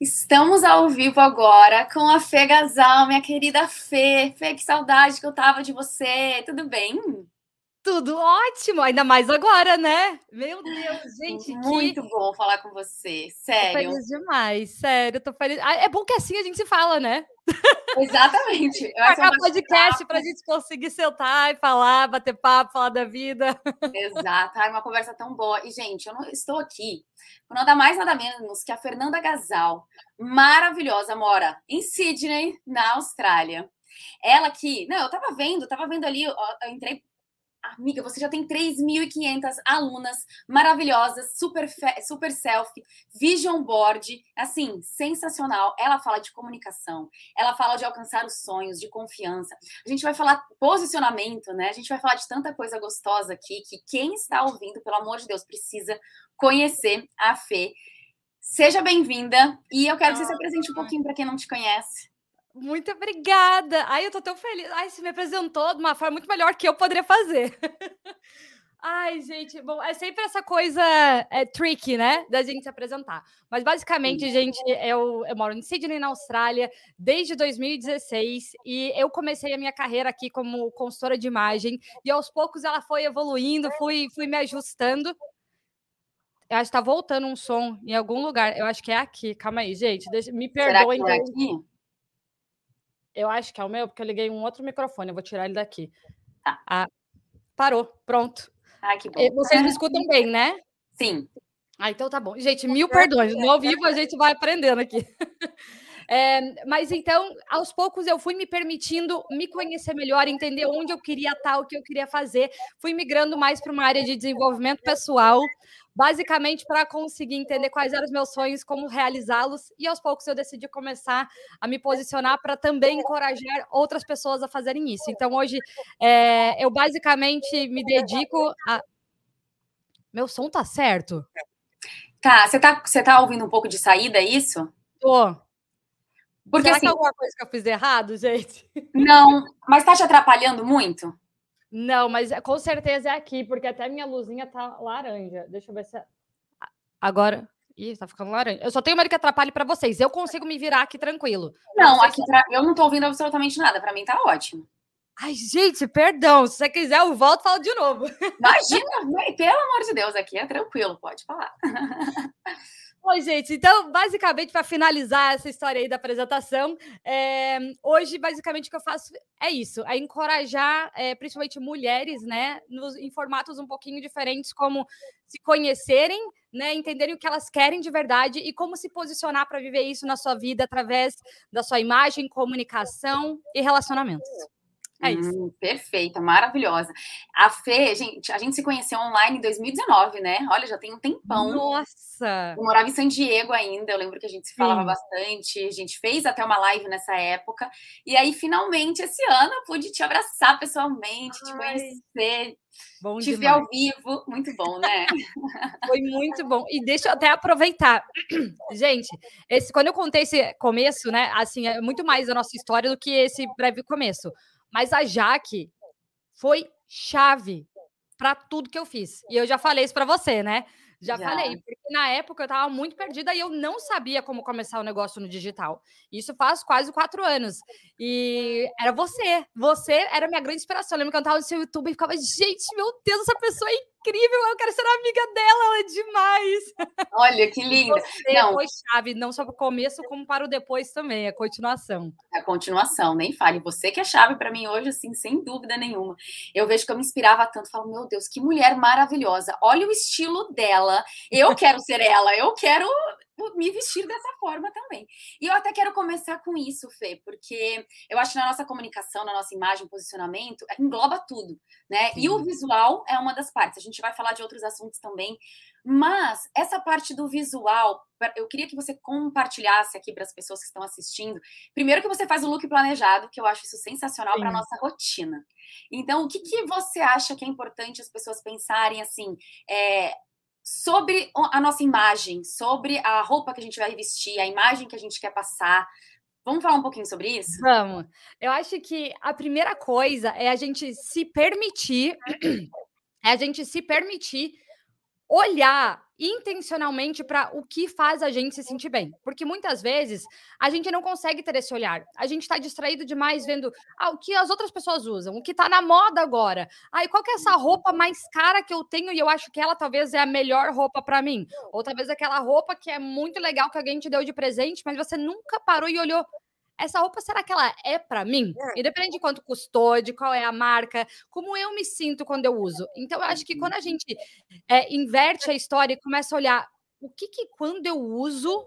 Estamos ao vivo agora com a Fê Gasal, minha querida Fê. Fê, que saudade que eu tava de você. Tudo bem? Tudo ótimo, ainda mais agora, né? Meu Deus, gente. Muito que... bom falar com você, sério. Tô feliz demais, sério, tô feliz. Ah, é bom que assim a gente se fala, né? Exatamente. Marcar um podcast para a gente conseguir sentar e falar, bater papo, falar da vida. Exato, é uma conversa tão boa. E, gente, eu não estou aqui com nada mais, nada menos que a Fernanda Gasal, maravilhosa, mora em Sydney, na Austrália. Ela que, não, eu tava vendo, tava vendo ali, eu entrei Amiga, você já tem 3.500 alunas maravilhosas, super, super selfie, vision board, assim, sensacional. Ela fala de comunicação, ela fala de alcançar os sonhos, de confiança. A gente vai falar posicionamento, né? A gente vai falar de tanta coisa gostosa aqui que quem está ouvindo, pelo amor de Deus, precisa conhecer a Fê. Seja bem-vinda e eu quero que você se apresente um pouquinho para quem não te conhece. Muito obrigada. Ai, eu tô tão feliz. Ai, você me apresentou de uma forma muito melhor que eu poderia fazer. Ai, gente, bom, é sempre essa coisa é, tricky, né, da gente se apresentar. Mas basicamente, gente, eu, eu moro em Sydney, na Austrália, desde 2016 e eu comecei a minha carreira aqui como consultora de imagem e aos poucos ela foi evoluindo, fui, fui me ajustando. Eu acho que tá voltando um som em algum lugar. Eu acho que é aqui. Calma aí, gente. Deixa, me perdoem. Será que é aqui? Eu acho que é o meu, porque eu liguei um outro microfone. Eu vou tirar ele daqui. Tá. Ah, parou, pronto. Ah, que bom. Vocês me escutam bem, né? Sim. Ah, então tá bom. Gente, mil perdões. No ao vivo a gente vai aprendendo aqui. É, mas então, aos poucos, eu fui me permitindo me conhecer melhor, entender onde eu queria estar, o que eu queria fazer. Fui migrando mais para uma área de desenvolvimento pessoal, basicamente para conseguir entender quais eram os meus sonhos, como realizá-los, e aos poucos eu decidi começar a me posicionar para também encorajar outras pessoas a fazerem isso. Então hoje é, eu basicamente me dedico a. Meu som tá certo? Tá, você tá, você tá ouvindo um pouco de saída, é isso? Tô. Porque Será assim, que é alguma coisa que eu fiz errado, gente? Não, mas tá te atrapalhando muito? Não, mas é, com certeza é aqui, porque até minha luzinha tá laranja. Deixa eu ver se. É... Agora. Ih, tá ficando laranja. Eu só tenho medo que atrapalhe para vocês. Eu consigo me virar aqui tranquilo. Não, aqui pra... eu não tô ouvindo absolutamente nada. Para mim tá ótimo. Ai, gente, perdão. Se você quiser, eu volto e falo de novo. Imagina, pelo amor de Deus, aqui é tranquilo, pode falar. Oi, gente. Então, basicamente, para finalizar essa história aí da apresentação, é, hoje, basicamente, o que eu faço é isso: é encorajar, é, principalmente mulheres, né, nos, em formatos um pouquinho diferentes, como se conhecerem, né, entenderem o que elas querem de verdade e como se posicionar para viver isso na sua vida através da sua imagem, comunicação e relacionamentos. É isso. Hum, perfeita, maravilhosa. A Fê, gente, a gente se conheceu online em 2019, né? Olha, já tem um tempão. Nossa! Eu morava em San Diego ainda, eu lembro que a gente se falava Sim. bastante, a gente fez até uma live nessa época. E aí, finalmente, esse ano, eu pude te abraçar pessoalmente, Ai. te conhecer. Bom te demais. ver ao vivo, muito bom, né? Foi muito bom. E deixa eu até aproveitar. Gente, esse, quando eu contei esse começo, né? Assim, é muito mais a nossa história do que esse breve começo. Mas a Jaque foi chave para tudo que eu fiz. E eu já falei isso para você, né? Já, já, falei, porque na época eu estava muito perdida e eu não sabia como começar o um negócio no digital. Isso faz quase quatro anos. E era você. Você era minha grande inspiração. Eu lembro que eu estava no seu YouTube e ficava, gente, meu Deus, essa pessoa é incrível, eu quero ser amiga dela, ela é demais. Olha, que. Você não. foi chave, não só para o começo, como para o depois também, a continuação. A continuação, nem fale. Você que é chave para mim hoje, assim, sem dúvida nenhuma. Eu vejo que eu me inspirava tanto, falo, meu Deus, que mulher maravilhosa. Olha o estilo dela. Eu quero ser ela, eu quero me vestir dessa forma também. E eu até quero começar com isso, Fê, porque eu acho que na nossa comunicação, na nossa imagem, posicionamento, engloba tudo, né? Sim. E o visual é uma das partes. A gente vai falar de outros assuntos também, mas essa parte do visual, eu queria que você compartilhasse aqui para as pessoas que estão assistindo. Primeiro que você faz o look planejado, que eu acho isso sensacional para nossa rotina. Então, o que, que você acha que é importante as pessoas pensarem assim? É, sobre a nossa imagem, sobre a roupa que a gente vai vestir, a imagem que a gente quer passar. Vamos falar um pouquinho sobre isso? Vamos. Eu acho que a primeira coisa é a gente se permitir, é a gente se permitir olhar intencionalmente para o que faz a gente se sentir bem. Porque muitas vezes a gente não consegue ter esse olhar. A gente está distraído demais vendo ah, o que as outras pessoas usam, o que está na moda agora. Ah, e qual que é essa roupa mais cara que eu tenho e eu acho que ela talvez é a melhor roupa para mim? Ou talvez aquela roupa que é muito legal que alguém te deu de presente, mas você nunca parou e olhou essa roupa será que ela é para mim? É. Independente de quanto custou, de qual é a marca, como eu me sinto quando eu uso. Então, eu acho que quando a gente é, inverte a história e começa a olhar o que, que quando eu uso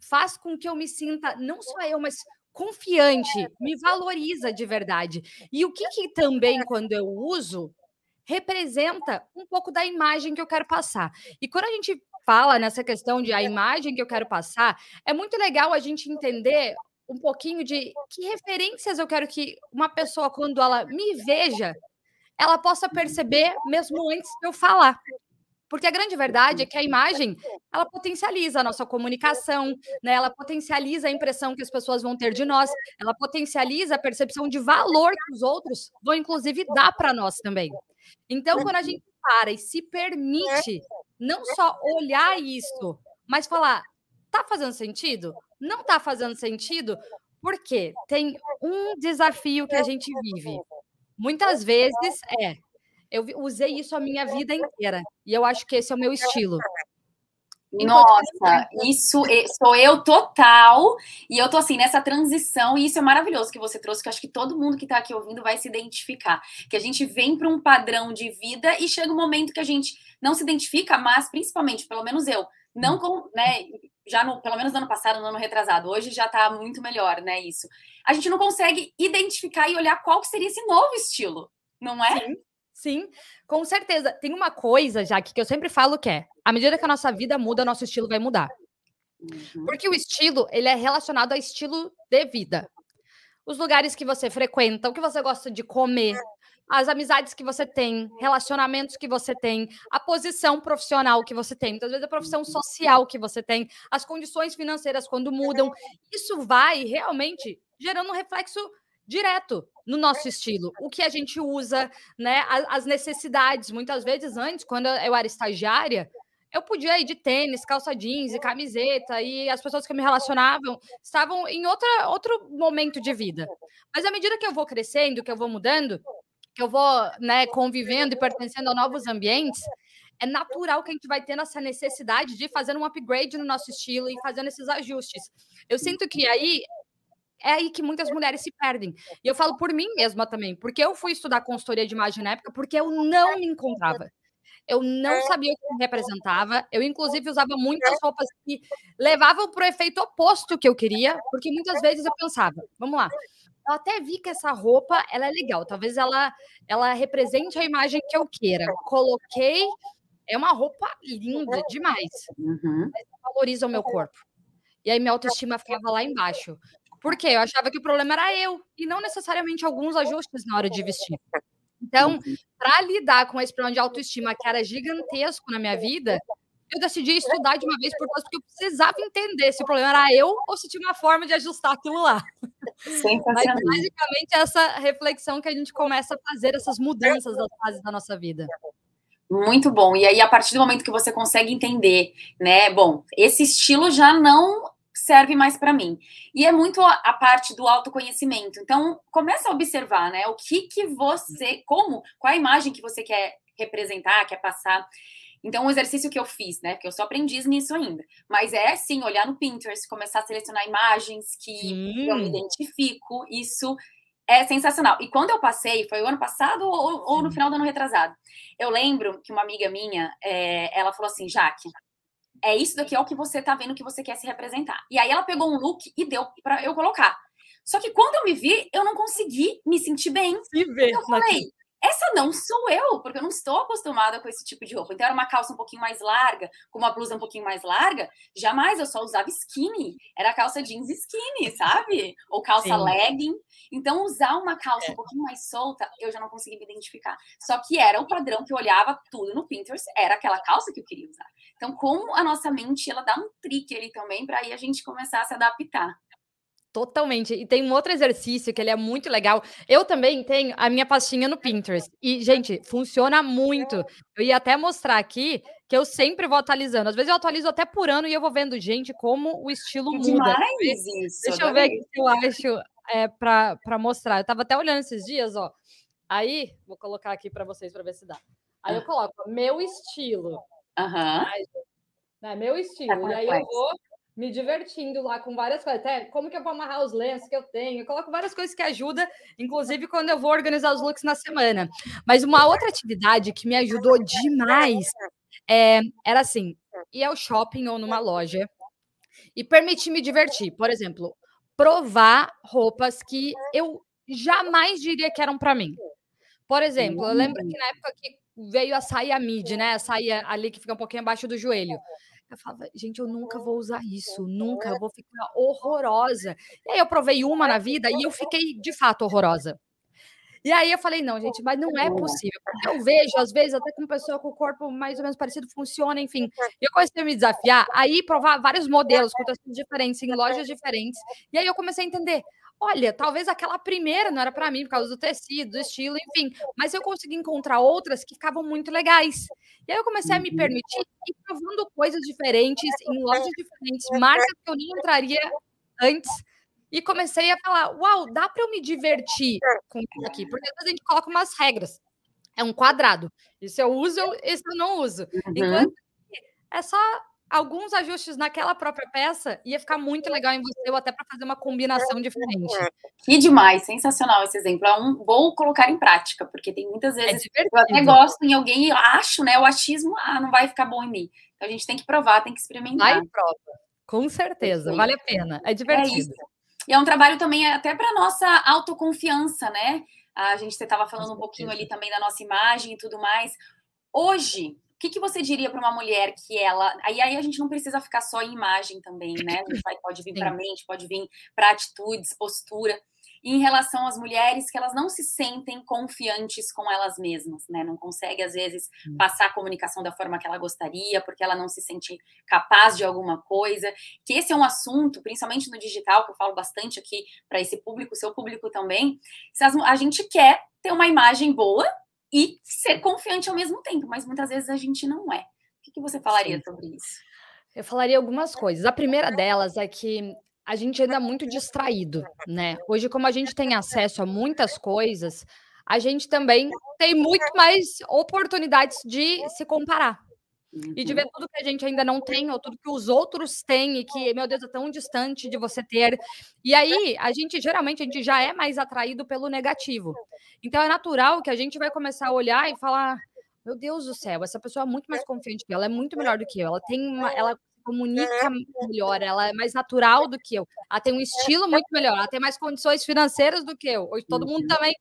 faz com que eu me sinta, não só eu, mas confiante, me valoriza de verdade. E o que, que também, quando eu uso, representa um pouco da imagem que eu quero passar. E quando a gente fala nessa questão de a imagem que eu quero passar, é muito legal a gente entender um pouquinho de que referências eu quero que uma pessoa, quando ela me veja, ela possa perceber mesmo antes de eu falar. Porque a grande verdade é que a imagem, ela potencializa a nossa comunicação, né? Ela potencializa a impressão que as pessoas vão ter de nós, ela potencializa a percepção de valor que os outros vão inclusive dar para nós também. Então, quando a gente para e se permite não só olhar isso, mas falar, tá fazendo sentido? não está fazendo sentido, porque tem um desafio que a gente vive. Muitas vezes é. Eu usei isso a minha vida inteira. E eu acho que esse é o meu estilo. Nossa, isso sou eu total. E eu tô assim nessa transição, e isso é maravilhoso que você trouxe, que acho que todo mundo que tá aqui ouvindo vai se identificar. Que a gente vem para um padrão de vida e chega um momento que a gente não se identifica, mas principalmente, pelo menos eu, não com, né, já no, pelo menos no ano passado, no ano retrasado, hoje já está muito melhor, né? Isso. A gente não consegue identificar e olhar qual que seria esse novo estilo, não é? Sim, sim, com certeza. Tem uma coisa, já que eu sempre falo que é: à medida que a nossa vida muda, nosso estilo vai mudar. Uhum. Porque o estilo, ele é relacionado a estilo de vida. Os lugares que você frequenta, o que você gosta de comer, as amizades que você tem, relacionamentos que você tem, a posição profissional que você tem, muitas vezes a profissão uhum. social que você tem, as condições financeiras quando mudam. Isso vai realmente gerando um reflexo direto no nosso estilo, o que a gente usa, né, as necessidades. Muitas vezes antes, quando eu era estagiária, eu podia ir de tênis, calça jeans e camiseta, e as pessoas que me relacionavam estavam em outra, outro momento de vida. Mas à medida que eu vou crescendo, que eu vou mudando, que eu vou né, convivendo e pertencendo a novos ambientes, é natural que a gente vai tendo essa necessidade de fazer um upgrade no nosso estilo e fazendo esses ajustes. Eu sinto que aí é aí que muitas mulheres se perdem. E eu falo por mim mesma também, porque eu fui estudar consultoria de imagem na época porque eu não me encontrava. Eu não sabia o que me representava. Eu, inclusive, usava muitas roupas que levavam para o efeito oposto que eu queria, porque muitas vezes eu pensava, vamos lá, eu até vi que essa roupa ela é legal, talvez ela ela represente a imagem que eu queira. Coloquei, é uma roupa linda demais, uhum. mas valoriza o meu corpo. E aí minha autoestima ficava lá embaixo. Por quê? Eu achava que o problema era eu e não necessariamente alguns ajustes na hora de vestir. Então, uhum. para lidar com esse problema de autoestima que era gigantesco na minha vida, eu decidi estudar de uma vez por todas, porque eu precisava entender se o problema era eu ou se tinha uma forma de ajustar aquilo lá. Mas basicamente essa reflexão que a gente começa a fazer essas mudanças das fases da nossa vida. Muito bom. E aí, a partir do momento que você consegue entender, né? Bom, esse estilo já não serve mais para mim. E é muito a, a, parte do autoconhecimento. Então, começa a observar, né? O que que você, como, qual a imagem que você quer representar, quer passar. Então, um exercício que eu fiz, né? Porque eu sou aprendiz nisso ainda. Mas é sim, olhar no Pinterest, começar a selecionar imagens que sim. eu me identifico. Isso é sensacional. E quando eu passei, foi o ano passado ou, ou no final do ano retrasado? Eu lembro que uma amiga minha, é, ela falou assim, Jaque, é isso daqui é o que você tá vendo que você quer se representar. E aí ela pegou um look e deu para eu colocar. Só que quando eu me vi, eu não consegui me sentir bem. Se ver. Eu falei, essa não sou eu, porque eu não estou acostumada com esse tipo de roupa. Então era uma calça um pouquinho mais larga, com uma blusa um pouquinho mais larga. Jamais eu só usava skinny. Era calça jeans skinny, sabe? Ou calça Sim. legging. Então usar uma calça é. um pouquinho mais solta, eu já não consegui me identificar. Só que era o padrão que eu olhava tudo no Pinterest, era aquela calça que eu queria usar. Então como a nossa mente, ela dá um trick ali também para aí a gente começar a se adaptar. Totalmente. E tem um outro exercício que ele é muito legal. Eu também tenho a minha pastinha no Pinterest. E, gente, funciona muito. Eu ia até mostrar aqui que eu sempre vou atualizando. Às vezes eu atualizo até por ano e eu vou vendo, gente, como o estilo muda. Demais isso. Deixa eu ver o que eu acho é, para mostrar. Eu tava até olhando esses dias, ó. Aí, vou colocar aqui para vocês para ver se dá. Aí eu ah. coloco meu estilo. Aham. Né, meu estilo. e aí eu vou me divertindo lá com várias coisas. Até como que eu vou amarrar os lenços que eu tenho. Eu coloco várias coisas que ajudam, inclusive quando eu vou organizar os looks na semana. Mas uma outra atividade que me ajudou demais é, era assim: ir ao shopping ou numa loja e permitir me divertir. Por exemplo, provar roupas que eu jamais diria que eram para mim. Por exemplo, eu lembro que na época que veio a saia mid, né? A saia ali que fica um pouquinho abaixo do joelho. Eu falava, gente, eu nunca vou usar isso, nunca, eu vou ficar horrorosa. E aí eu provei uma na vida e eu fiquei de fato horrorosa. E aí eu falei, não, gente, mas não é possível. Porque eu vejo, às vezes, até com pessoa com o corpo mais ou menos parecido, funciona, enfim. E eu comecei a me desafiar, aí provar vários modelos com diferentes, em lojas diferentes. E aí eu comecei a entender, olha, talvez aquela primeira não era para mim por causa do tecido, do estilo, enfim, mas eu consegui encontrar outras que ficavam muito legais. E aí eu comecei a me uhum. permitir ir provando coisas diferentes em lojas diferentes, marcas que eu nem entraria antes. E comecei a falar: uau, dá para eu me divertir com isso aqui? Porque às vezes a gente coloca umas regras. É um quadrado. Isso eu uso, isso eu não uso. Uhum. Enquanto é só alguns ajustes naquela própria peça, ia ficar muito legal em você, ou até para fazer uma combinação diferente. Que demais, sensacional esse exemplo. É um vou colocar em prática, porque tem muitas é vezes é eu até gosto em alguém e acho, né? O achismo, ah, não vai ficar bom em mim. Então a gente tem que provar, tem que experimentar. Vai prova. Com certeza, vale a pena. É divertido. É e é um trabalho também até para nossa autoconfiança, né? A gente estava falando um pouquinho ali também da nossa imagem e tudo mais. Hoje, o que, que você diria para uma mulher que ela. Aí, aí a gente não precisa ficar só em imagem também, né? A gente vai, pode vir para a mente, pode vir para atitudes, postura. E em relação às mulheres que elas não se sentem confiantes com elas mesmas, né? Não consegue, às vezes, passar a comunicação da forma que ela gostaria, porque ela não se sente capaz de alguma coisa. Que esse é um assunto, principalmente no digital, que eu falo bastante aqui para esse público, seu público também. Se a gente quer ter uma imagem boa, e ser confiante ao mesmo tempo, mas muitas vezes a gente não é. O que, você falaria sobre isso? Eu falaria algumas coisas. A primeira delas é que a gente ainda é muito distraído, né? Hoje, como a gente tem acesso a muitas coisas, a gente também tem muito mais oportunidades de se comparar. E de ver uhum. tudo que a gente ainda não tem, ou tudo que os outros têm, e que, meu Deus, é tão distante de você ter. E aí, a gente, geralmente, a gente já é mais atraído pelo negativo. Então, é natural que a gente vai começar a olhar e falar: meu Deus do céu, essa pessoa é muito mais confiante que eu, ela é muito melhor do que eu, ela tem uma, ela comunica melhor, ela é mais natural do que eu, ela tem um estilo muito melhor, ela tem mais condições financeiras do que eu. Hoje todo mundo uhum. também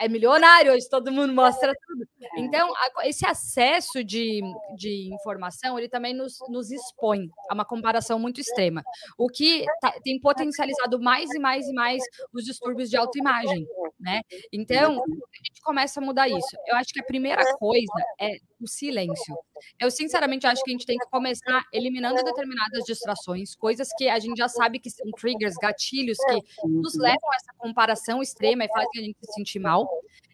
é milionário, hoje todo mundo mostra tudo. É. Então, esse acesso de, de informação, ele também nos, nos expõe a uma comparação muito extrema, o que tá, tem potencializado mais e mais e mais os distúrbios de autoimagem, né? Então, a gente começa a mudar isso. Eu acho que a primeira coisa é o silêncio. Eu, sinceramente, acho que a gente tem que começar eliminando determinadas distrações, coisas que a gente já sabe que são triggers, gatilhos que nos levam a essa comparação extrema e fazem a gente se sentir mal.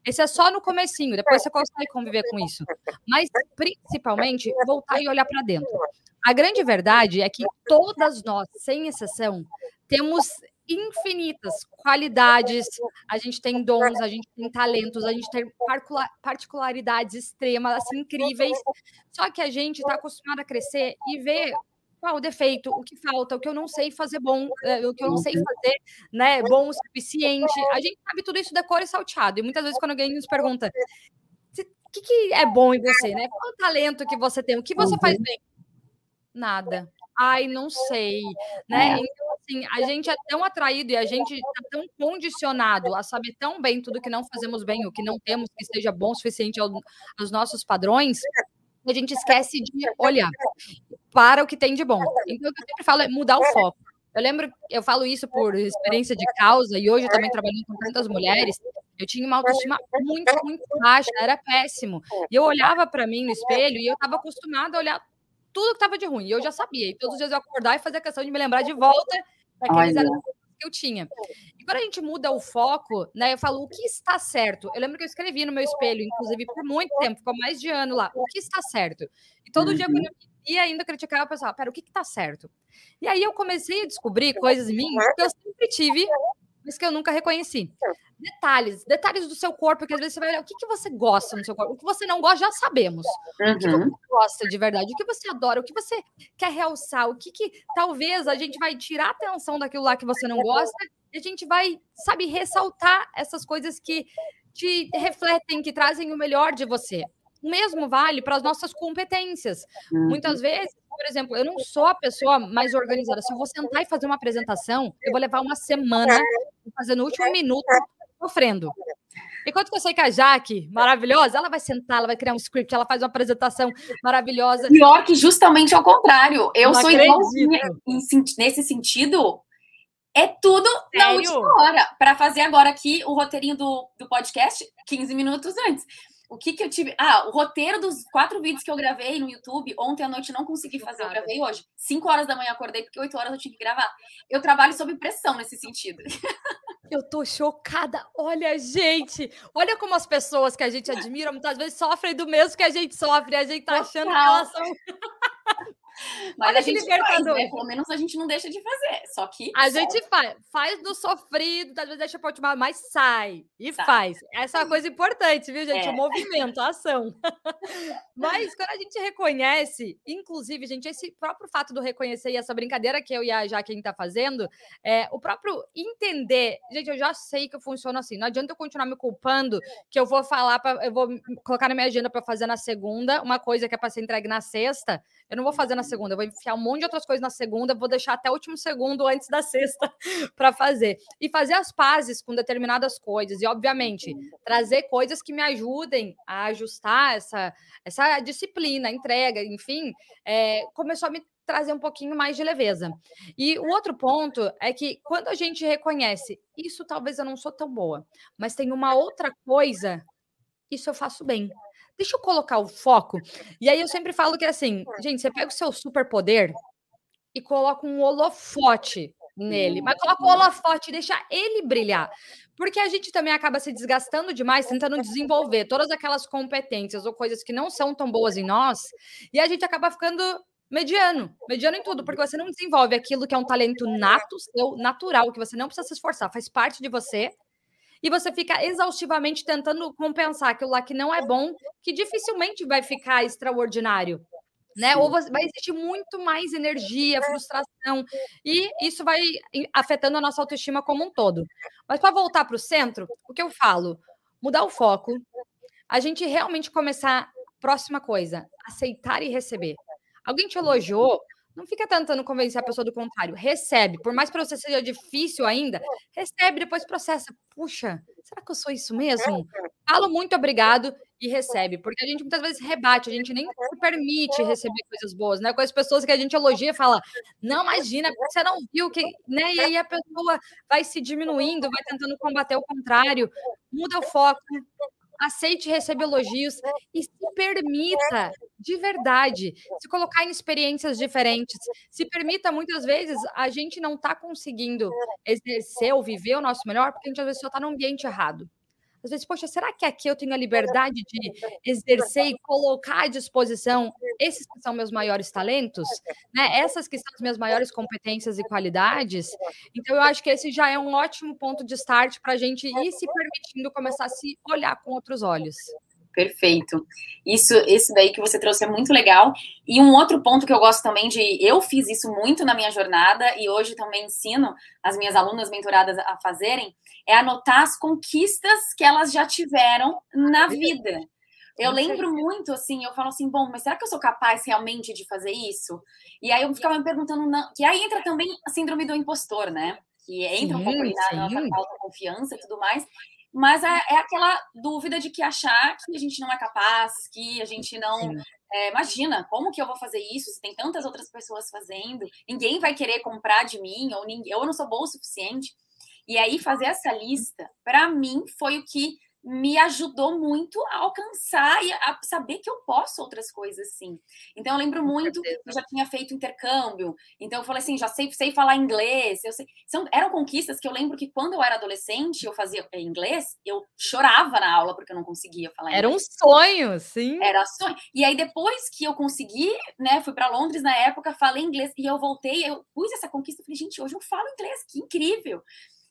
Esse é só no comecinho, depois você consegue conviver com isso. Mas, principalmente, voltar e olhar para dentro. A grande verdade é que todas nós, sem exceção, temos infinitas qualidades, a gente tem dons, a gente tem talentos, a gente tem particularidades extremas, assim, incríveis. Só que a gente está acostumado a crescer e ver qual o defeito, o que falta, o que eu não sei fazer bom, eh, o que eu não sei uhum. fazer, né, bom o suficiente. A gente sabe tudo isso decora e salteado. E muitas vezes quando alguém nos pergunta o que, que é bom em você, né? Qual o talento que você tem, o que você faz uhum. bem? Nada. Ai, não sei, né? É. Então, assim, a gente é tão atraído e a gente está tão condicionado a saber tão bem tudo que não fazemos bem, o que não temos que seja bom o suficiente aos nossos padrões, a gente esquece de olhar para o que tem de bom. Então, o que eu sempre falo é mudar o foco. Eu lembro, eu falo isso por experiência de causa, e hoje também trabalhando com tantas mulheres, eu tinha uma autoestima muito, muito baixa, era péssimo. E eu olhava para mim no espelho e eu estava acostumada a olhar tudo que estava de ruim. E eu já sabia. E todos os dias eu acordar e fazer a questão de me lembrar de volta daqueles que eu tinha. E quando a gente muda o foco, né, eu falo o que está certo. Eu lembro que eu escrevi no meu espelho, inclusive por muito tempo, ficou mais de ano lá, o que está certo. E todo uhum. dia quando eu ia ainda criticava, eu pensava, pera, o que está certo? E aí eu comecei a descobrir coisas em mim que eu sempre tive, mas que eu nunca reconheci. Detalhes, detalhes do seu corpo, que às vezes você vai olhar o que, que você gosta no seu corpo. O que você não gosta, já sabemos. Uhum. O que você gosta de verdade, o que você adora, o que você quer realçar, o que, que talvez a gente vai tirar a atenção daquilo lá que você não gosta e a gente vai, sabe, ressaltar essas coisas que te refletem, que trazem o melhor de você. O mesmo vale para as nossas competências. Uhum. Muitas vezes, por exemplo, eu não sou a pessoa mais organizada. Se eu vou sentar e fazer uma apresentação, eu vou levar uma semana fazendo no último minuto, sofrendo. Enquanto que eu sei que a Jaque, maravilhosa, ela vai sentar, ela vai criar um script, ela faz uma apresentação maravilhosa. Pior que justamente ao contrário. Eu não sou igualzinha nesse sentido. É tudo Sério? na última hora. Para fazer agora aqui o roteirinho do, do podcast, 15 minutos antes. O que que eu tive? Ah, o roteiro dos quatro vídeos que eu gravei no YouTube, ontem à noite não consegui fazer, eu gravei hoje. Cinco horas da manhã acordei, porque oito horas eu tinha que gravar. Eu trabalho sob pressão nesse sentido. Eu tô chocada. Olha, gente, olha como as pessoas que a gente admira muitas vezes sofrem do mesmo que a gente sofre. A gente tá achando que elas são. Mas Olha a gente faz, né? Pelo menos a gente não deixa de fazer. Só que. A só... gente faz. Faz do sofrido, às vezes deixa pra última, mas sai. E sai. faz. Essa é uma coisa importante, viu, gente? É. O movimento, a ação. mas quando a gente reconhece, inclusive, gente, esse próprio fato do reconhecer e essa brincadeira que eu e a Jaqueline tá fazendo, é o próprio entender. Gente, eu já sei que eu funciono assim. Não adianta eu continuar me culpando que eu vou falar, pra, eu vou colocar na minha agenda para fazer na segunda, uma coisa que é para ser entregue na sexta. Eu não vou fazer na segunda, eu vou enfiar um monte de outras coisas na segunda, vou deixar até o último segundo antes da sexta para fazer. E fazer as pazes com determinadas coisas. E, obviamente, trazer coisas que me ajudem a ajustar essa, essa disciplina, entrega, enfim, é, começou a me trazer um pouquinho mais de leveza. E o outro ponto é que quando a gente reconhece, isso talvez eu não sou tão boa, mas tem uma outra coisa, isso eu faço bem deixa eu colocar o foco. E aí eu sempre falo que é assim, gente, você pega o seu superpoder e coloca um holofote nele, mas coloca o holofote e deixa ele brilhar. Porque a gente também acaba se desgastando demais tentando desenvolver todas aquelas competências ou coisas que não são tão boas em nós, e a gente acaba ficando mediano, mediano em tudo, porque você não desenvolve aquilo que é um talento nato, seu, natural, que você não precisa se esforçar, faz parte de você, e você fica exaustivamente tentando compensar aquilo lá que não é bom, que dificilmente vai ficar extraordinário. Né? Ou vai existir muito mais energia, frustração, e isso vai afetando a nossa autoestima como um todo. Mas para voltar para o centro, o que eu falo? Mudar o foco, a gente realmente começar, próxima coisa, aceitar e receber. Alguém te elogiou, não fica tentando convencer a pessoa do contrário. Recebe. Por mais para você seja difícil ainda, recebe, depois processa. Puxa, será que eu sou isso mesmo? Falo muito obrigado e recebe. Porque a gente muitas vezes rebate, a gente nem se permite receber coisas boas, né? Com as pessoas que a gente elogia fala, não, imagina, você não viu que. Né? E aí a pessoa vai se diminuindo, vai tentando combater o contrário, muda o foco, aceite receber elogios e se permita de verdade se colocar em experiências diferentes. Se permita, muitas vezes, a gente não está conseguindo exercer ou viver o nosso melhor porque a gente às vezes só está no ambiente errado. Às vezes, poxa, será que aqui eu tenho a liberdade de exercer e colocar à disposição esses que são meus maiores talentos, né? Essas que são as minhas maiores competências e qualidades. Então, eu acho que esse já é um ótimo ponto de start para a gente ir se permitindo começar a se olhar com outros olhos. Perfeito. Isso, esse daí que você trouxe é muito legal. E um outro ponto que eu gosto também de, eu fiz isso muito na minha jornada e hoje também ensino as minhas alunas mentoradas a fazerem, é anotar as conquistas que elas já tiveram na vida. Eu lembro muito, assim, eu falo assim, bom, mas será que eu sou capaz realmente de fazer isso? E aí eu ficava me perguntando, não, que aí entra também a síndrome do impostor, né? Que entra sim, um pouco na nossa falta confiança e tudo mais. Mas é, é, aquela dúvida de que achar que a gente não é capaz, que a gente não. É, imagina, como que eu vou fazer isso se tem tantas outras pessoas fazendo? Ninguém vai querer comprar de mim, ou ninguém, eu não sou boa o suficiente. E aí, fazer essa lista, para mim, foi o que me ajudou muito a alcançar e a saber que eu posso outras coisas sim. Então eu lembro muito, eu já tinha feito intercâmbio, então eu falei assim, já sei, sei falar inglês, eu sei, são, eram conquistas que eu lembro que quando eu era adolescente, eu fazia inglês, eu chorava na aula porque eu não conseguia falar inglês. Era um sonho, sim. Era sonho. E aí depois que eu consegui, né, fui para Londres na época, falei inglês e eu voltei, eu pus essa conquista, falei, gente, hoje eu falo inglês, que incrível.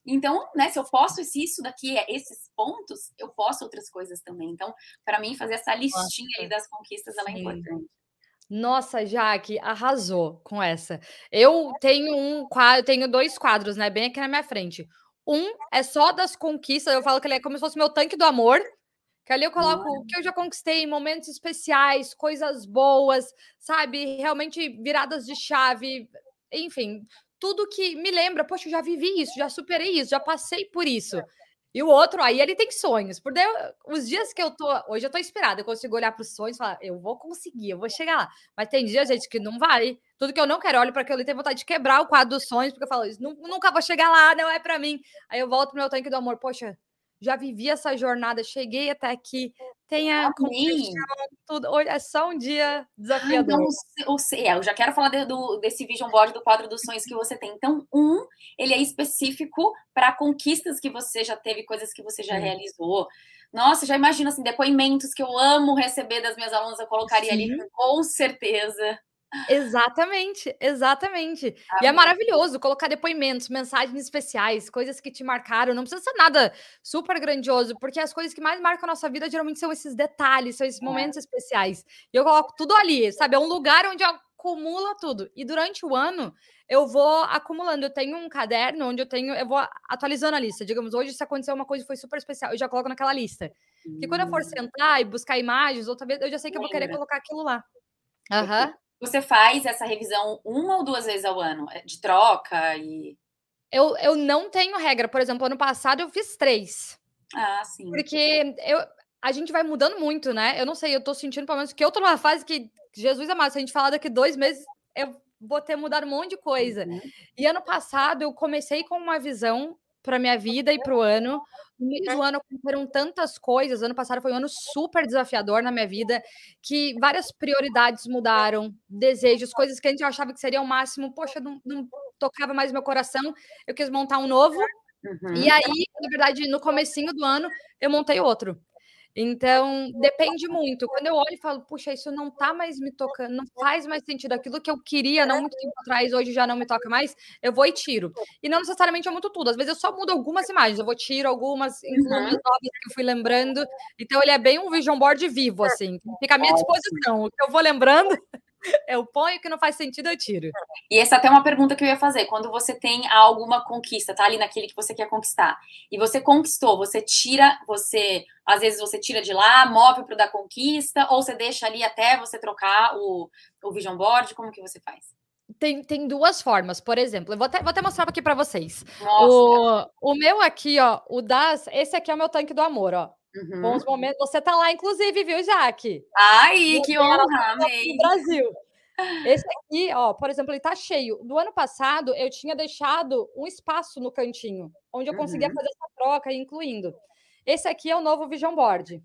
Então, né, se eu posso isso daqui, é esses pontos, eu posso outras coisas também. Então, para mim, fazer essa listinha aí das conquistas, ela é importante. Nossa, Jaque, arrasou com essa. Eu tenho um quadro, tenho dois quadros, né, bem aqui na minha frente. Um é só das conquistas, eu falo que ele é como se fosse meu tanque do amor, que ali eu coloco o que eu já conquistei, momentos especiais, coisas boas, sabe? Realmente viradas de chave, enfim, tudo que me lembra, poxa, eu já vivi isso, já superei isso, já passei por isso. E o outro, aí ele tem sonhos. Por Deus, os dias que eu tô. Hoje eu tô inspirada, eu consigo olhar para os sonhos e falar, eu vou conseguir, eu vou chegar lá. Mas tem dias, gente, que não vai. Tudo que eu não quero, olho para aquilo e tenho vontade de quebrar o quadro dos sonhos, porque eu falo, nunca vou chegar lá, não é para mim. Aí eu volto pro meu tanque do amor, poxa, já vivi essa jornada, cheguei até aqui, tenha tudo. É só um dia desafiador. Então, o, é, eu já quero falar de, do, desse vision board do quadro dos sonhos que você tem. Então, um, ele é específico para conquistas que você já teve, coisas que você já realizou. Nossa, já imagino assim, depoimentos que eu amo receber das minhas alunas, eu colocaria Sim. ali com certeza. Exatamente, exatamente. Ah, e é maravilhoso colocar depoimentos, mensagens especiais, coisas que te marcaram. Não precisa ser nada super grandioso, porque as coisas que mais marcam a nossa vida geralmente são esses detalhes, são esses é. momentos especiais. E eu coloco tudo ali, sabe? É um lugar onde acumula tudo. E durante o ano eu vou acumulando. Eu tenho um caderno onde eu tenho, eu vou atualizando a lista. Digamos, hoje se aconteceu uma coisa que foi super especial, eu já coloco naquela lista. Que quando eu for hum. sentar e buscar imagens, outra vez, eu já sei que eu vou querer colocar aquilo lá. Aham. Uhum. Você faz essa revisão uma ou duas vezes ao ano, é, de troca e. Eu, eu não tenho regra. Por exemplo, ano passado eu fiz três. Ah, sim. Porque eu, a gente vai mudando muito, né? Eu não sei, eu tô sentindo pelo menos que eu tô numa fase que, Jesus amado, se a gente falar daqui dois meses, eu vou ter mudado um monte de coisa. Uhum. E ano passado eu comecei com uma visão para minha vida e para o ano. No meio do ano aconteceram tantas coisas. Ano passado foi um ano super desafiador na minha vida, que várias prioridades mudaram, desejos, coisas que a gente achava que seria o máximo. Poxa, não, não tocava mais meu coração. Eu quis montar um novo. Uhum. E aí, na verdade, no comecinho do ano, eu montei outro. Então, depende muito. Quando eu olho e falo, puxa, isso não tá mais me tocando, não faz mais sentido. Aquilo que eu queria não muito tempo atrás, hoje já não me toca mais, eu vou e tiro. E não necessariamente eu mudo tudo. Às vezes eu só mudo algumas imagens, eu vou tiro algumas, incluo uhum. novas que eu fui lembrando. Então, ele é bem um vision board vivo, assim. Fica à minha disposição. O que eu vou lembrando. Eu ponho que não faz sentido, eu tiro. E essa é até uma pergunta que eu ia fazer. Quando você tem alguma conquista, tá ali naquele que você quer conquistar, e você conquistou, você tira, você às vezes você tira de lá, move para o da conquista, ou você deixa ali até você trocar o, o vision board, como que você faz? Tem, tem duas formas, por exemplo, eu vou até, vou até mostrar aqui para vocês. O, o meu aqui, ó, o das, esse aqui é o meu tanque do amor, ó. Uhum. Bons momentos. Você tá lá, inclusive, viu, Jaque? Ai, que honra, amei. No Brasil. Esse aqui, ó, por exemplo, ele tá cheio. Do ano passado, eu tinha deixado um espaço no cantinho, onde eu conseguia uhum. fazer essa troca, incluindo. Esse aqui é o novo Vision Board.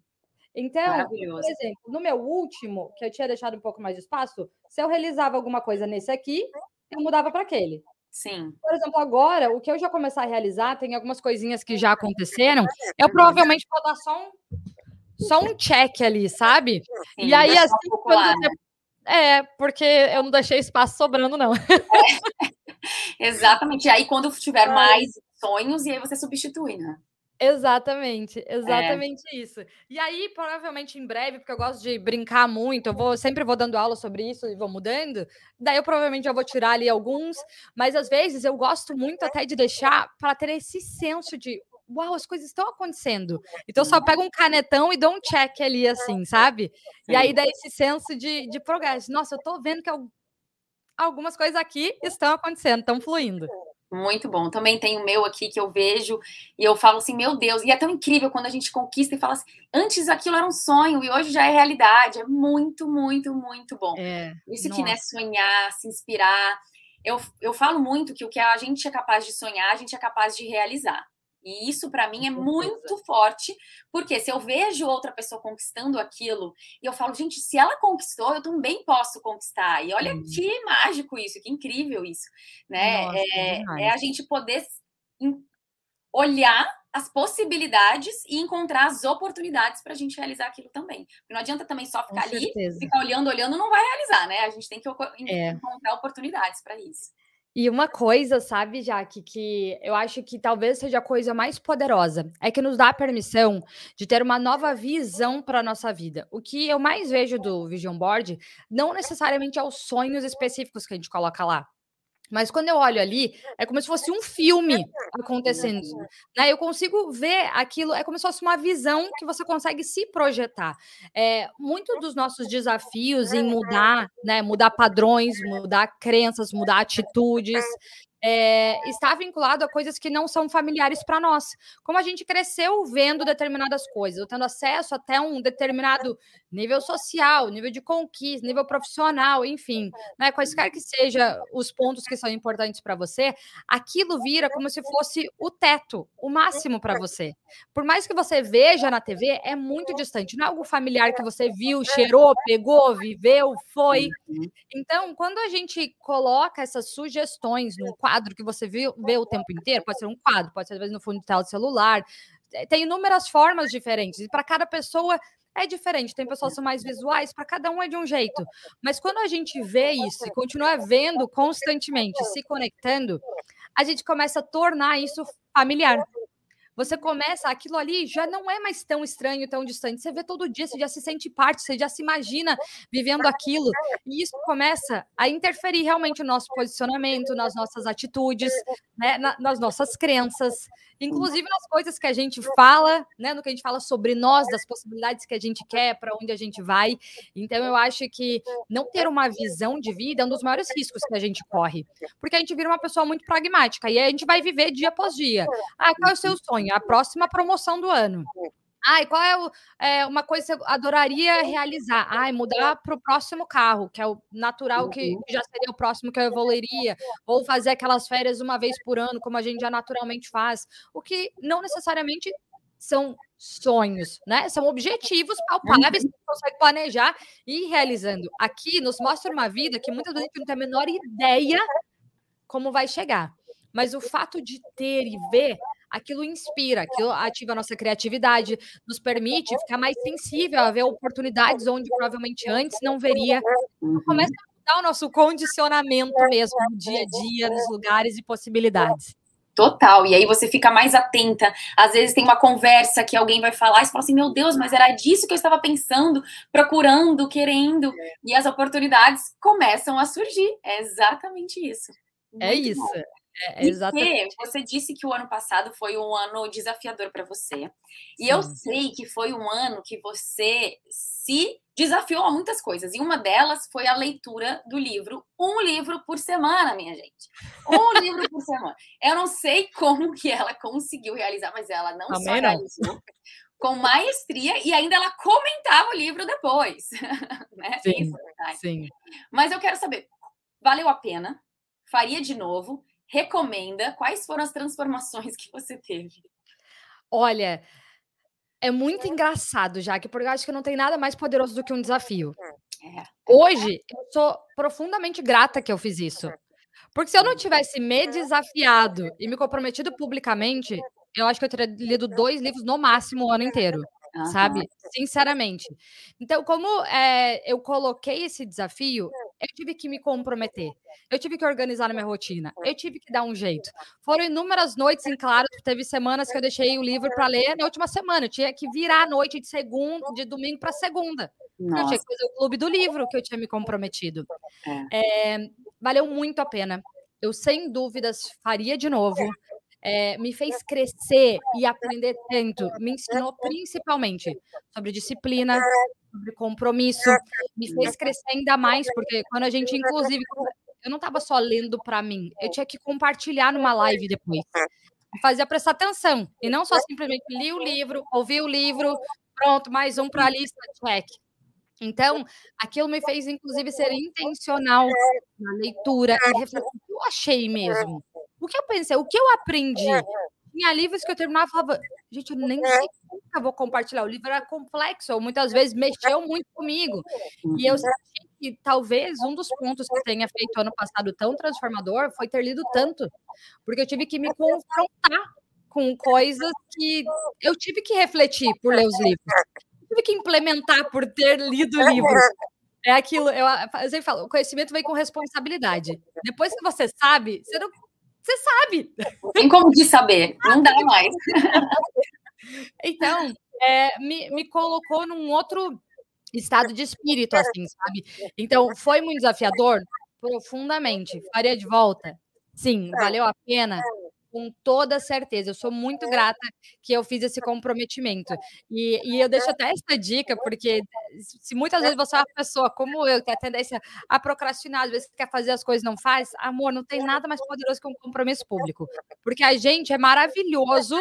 Então, por exemplo, no meu último, que eu tinha deixado um pouco mais de espaço, se eu realizava alguma coisa nesse aqui, eu mudava para aquele. Sim. Por exemplo, agora, o que eu já começar a realizar, tem algumas coisinhas que já aconteceram, eu provavelmente vou dar só um, só um check ali, sabe? Sim, e aí, assim, um quando... Né? É, porque eu não deixei espaço sobrando, não. É. Exatamente. E aí, quando tiver mais sonhos, e aí você substitui, né? Exatamente, exatamente é. isso. E aí, provavelmente em breve, porque eu gosto de brincar muito, eu vou sempre vou dando aula sobre isso e vou mudando. Daí eu provavelmente já vou tirar ali alguns, mas às vezes eu gosto muito até de deixar para ter esse senso de uau, as coisas estão acontecendo. Então, eu só pego um canetão e dou um check ali, assim, sabe? E aí dá esse senso de, de progresso. Nossa, eu tô vendo que algumas coisas aqui estão acontecendo, estão fluindo. Muito bom. Também tem o meu aqui que eu vejo e eu falo assim, meu Deus, e é tão incrível quando a gente conquista e fala assim, antes aquilo era um sonho e hoje já é realidade. É muito, muito, muito bom. É, Isso nossa. que né, sonhar, se inspirar. Eu, eu falo muito que o que a gente é capaz de sonhar, a gente é capaz de realizar. E isso para mim é muito forte, porque se eu vejo outra pessoa conquistando aquilo e eu falo, gente, se ela conquistou, eu também posso conquistar. E olha que mágico isso, que incrível isso, né? Nossa, é, é, a gente poder olhar as possibilidades e encontrar as oportunidades para a gente realizar aquilo também. Porque não adianta também só ficar ali, ficar olhando, olhando, não vai realizar, né? A gente tem que é. encontrar oportunidades para isso. E uma coisa, sabe, Jaque, que eu acho que talvez seja a coisa mais poderosa, é que nos dá a permissão de ter uma nova visão para a nossa vida. O que eu mais vejo do Vision Board não necessariamente é os sonhos específicos que a gente coloca lá, mas quando eu olho ali, é como se fosse um filme acontecendo. Né? Eu consigo ver aquilo, é como se fosse uma visão que você consegue se projetar. É, muito dos nossos desafios em mudar, né, mudar padrões, mudar crenças, mudar atitudes, é, está vinculado a coisas que não são familiares para nós. Como a gente cresceu vendo determinadas coisas, tendo acesso até um determinado nível social, nível de conquista, nível profissional, enfim, né, quaisquer que sejam os pontos que são importantes para você, aquilo vira como se fosse o teto, o máximo para você. Por mais que você veja na TV, é muito distante, não é algo familiar que você viu, cheirou, pegou, viveu, foi. Uhum. Então, quando a gente coloca essas sugestões no quadro, quadro que você vê, vê o tempo inteiro, pode ser um quadro, pode ser às vezes no fundo de tela do celular, eh, tem inúmeras formas diferentes, e para cada pessoa é diferente. Tem pessoas que são mais visuais, para cada um é de um jeito. Mas quando a gente vê isso e continua vendo constantemente, se conectando, a gente começa a tornar isso familiar você começa, aquilo ali já não é mais tão estranho, tão distante. Você vê todo dia, você já se sente parte, você já se imagina vivendo aquilo. E isso começa a interferir realmente no nosso posicionamento, nas nossas atitudes, né, nas nossas crenças, inclusive nas coisas que a gente fala, né, no que a gente fala sobre nós, das possibilidades que a gente quer, para onde a gente vai. Então, eu acho que não ter uma visão de vida é um dos maiores riscos que a gente corre, porque a gente vira uma pessoa muito pragmática e a gente vai viver dia após dia. Ah, qual é o seu sonho? a próxima promoção do ano. Ai, qual é, o, é, uma coisa que você adoraria realizar? Ai, mudar para o próximo carro, que é o natural que, que, já seria o próximo que eu evoluiria, ou fazer aquelas férias uma vez por ano, como a gente já naturalmente faz. O que não necessariamente são sonhos, né? São objetivos palpáveis que você consegue planejar e ir realizando. Aqui nos mostra uma vida que muitas vezes a gente não tem a menor ideia como vai chegar. Mas o fato de ter e ver aquilo inspira, aquilo ativa a nossa criatividade, nos permite ficar mais sensível a ver oportunidades onde provavelmente antes não veria. Uhum. Começa a mudar o nosso condicionamento mesmo no dia a dia, nos lugares e possibilidades. Total, e aí você fica mais atenta. Às vezes tem uma conversa que alguém vai falar e você fala assim: Meu Deus, mas era disso que eu estava pensando, procurando, querendo. E as oportunidades começam a surgir. É exatamente isso. É Muito é isso. Bom. É, exatamente. E você disse que o ano passado foi um ano desafiador para você. E Sim. eu sei que foi um ano que você se desafiou a muitas coisas. E uma delas foi a leitura do livro, um livro por semana, minha gente. Um livro por semana. Eu não sei como que ela conseguiu realizar, mas ela não Também só realizou, com maestria e ainda ela comentava o livro depois. né? Sim, Isso é verdade. Sim. Mas eu quero saber, valeu a pena? Faria de novo? Recomenda? Quais foram as transformações que você teve? Olha, é muito engraçado, já que porque eu acho que não tem nada mais poderoso do que um desafio. É. Hoje, eu sou profundamente grata que eu fiz isso. Porque se eu não tivesse me desafiado e me comprometido publicamente, eu acho que eu teria lido dois livros no máximo o ano inteiro. Uhum. Sabe? Sinceramente. Então, como é, eu coloquei esse desafio, eu tive que me comprometer. Eu tive que organizar na minha rotina. Eu tive que dar um jeito. Foram inúmeras noites em claro. Teve semanas que eu deixei o livro para ler na última semana. Eu tinha que virar a noite de segunda, de domingo para segunda. Eu tinha que fazer o clube do livro que eu tinha me comprometido. É. É, valeu muito a pena. Eu, sem dúvidas, faria de novo. É, me fez crescer e aprender tanto, me ensinou principalmente sobre disciplina, sobre compromisso, me fez crescer ainda mais, porque quando a gente, inclusive, eu não estava só lendo para mim, eu tinha que compartilhar numa live depois. Fazia prestar atenção, e não só simplesmente li o livro, ouvi o livro, pronto, mais um para a lista, check. Então, aquilo me fez, inclusive, ser intencional na leitura e refletir o que eu achei mesmo. O que eu pensei, o que eu aprendi. Tinha livros que eu terminava e falava, gente, eu nem sei nunca vou compartilhar. O livro era complexo, ou muitas vezes mexeu muito comigo. E eu senti que talvez um dos pontos que tenha feito ano passado tão transformador foi ter lido tanto, porque eu tive que me confrontar com coisas que eu tive que refletir por ler os livros tive que implementar por ter lido o livro. É aquilo, eu, eu sempre falo, o conhecimento vem com responsabilidade. Depois que você sabe, você não. Você sabe. Tem como de saber, não dá mais. Então, é, me, me colocou num outro estado de espírito, assim, sabe? Então, foi muito desafiador? Profundamente. Faria de volta? Sim. Valeu a pena? Com toda certeza. Eu sou muito grata que eu fiz esse comprometimento. E, e eu deixo até essa dica, porque se muitas vezes você é uma pessoa como eu, que tem a tendência a procrastinar, às vezes quer fazer as coisas não faz, amor, não tem nada mais poderoso que um compromisso público. Porque a gente é maravilhoso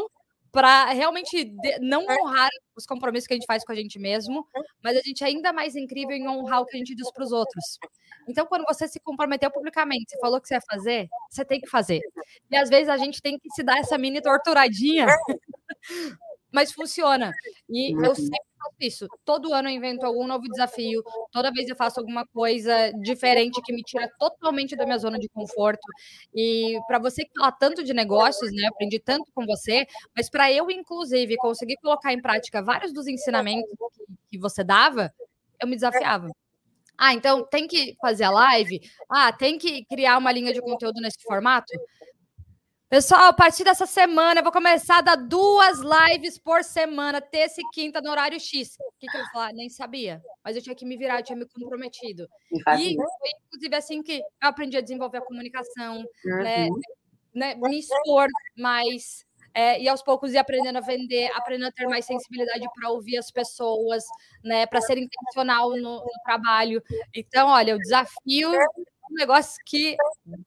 para realmente não honrar os compromissos que a gente faz com a gente mesmo, mas a gente é ainda mais incrível em honrar o que a gente diz para os outros. Então, quando você se comprometeu publicamente, você falou que você ia fazer, você tem que fazer. E às vezes a gente tem que se dar essa mini torturadinha, mas funciona. E eu sempre faço isso. Todo ano eu invento algum novo desafio, toda vez eu faço alguma coisa diferente que me tira totalmente da minha zona de conforto. E para você que fala tanto de negócios, né, aprendi tanto com você, mas para eu, inclusive, conseguir colocar em prática vários dos ensinamentos que você dava, eu me desafiava. Ah, então tem que fazer a live? Ah, tem que criar uma linha de conteúdo nesse formato? Pessoal, a partir dessa semana eu vou começar a dar duas lives por semana, terça e quinta, no horário X. O que, que eu vou falar? Nem sabia. Mas eu tinha que me virar, eu tinha me comprometido. E foi, inclusive, assim que eu aprendi a desenvolver a comunicação, uhum. né, né, me expor mais. É, e aos poucos ir aprendendo a vender, aprendendo a ter mais sensibilidade para ouvir as pessoas, né, para ser intencional no, no trabalho. Então, olha, o desafio um negócio que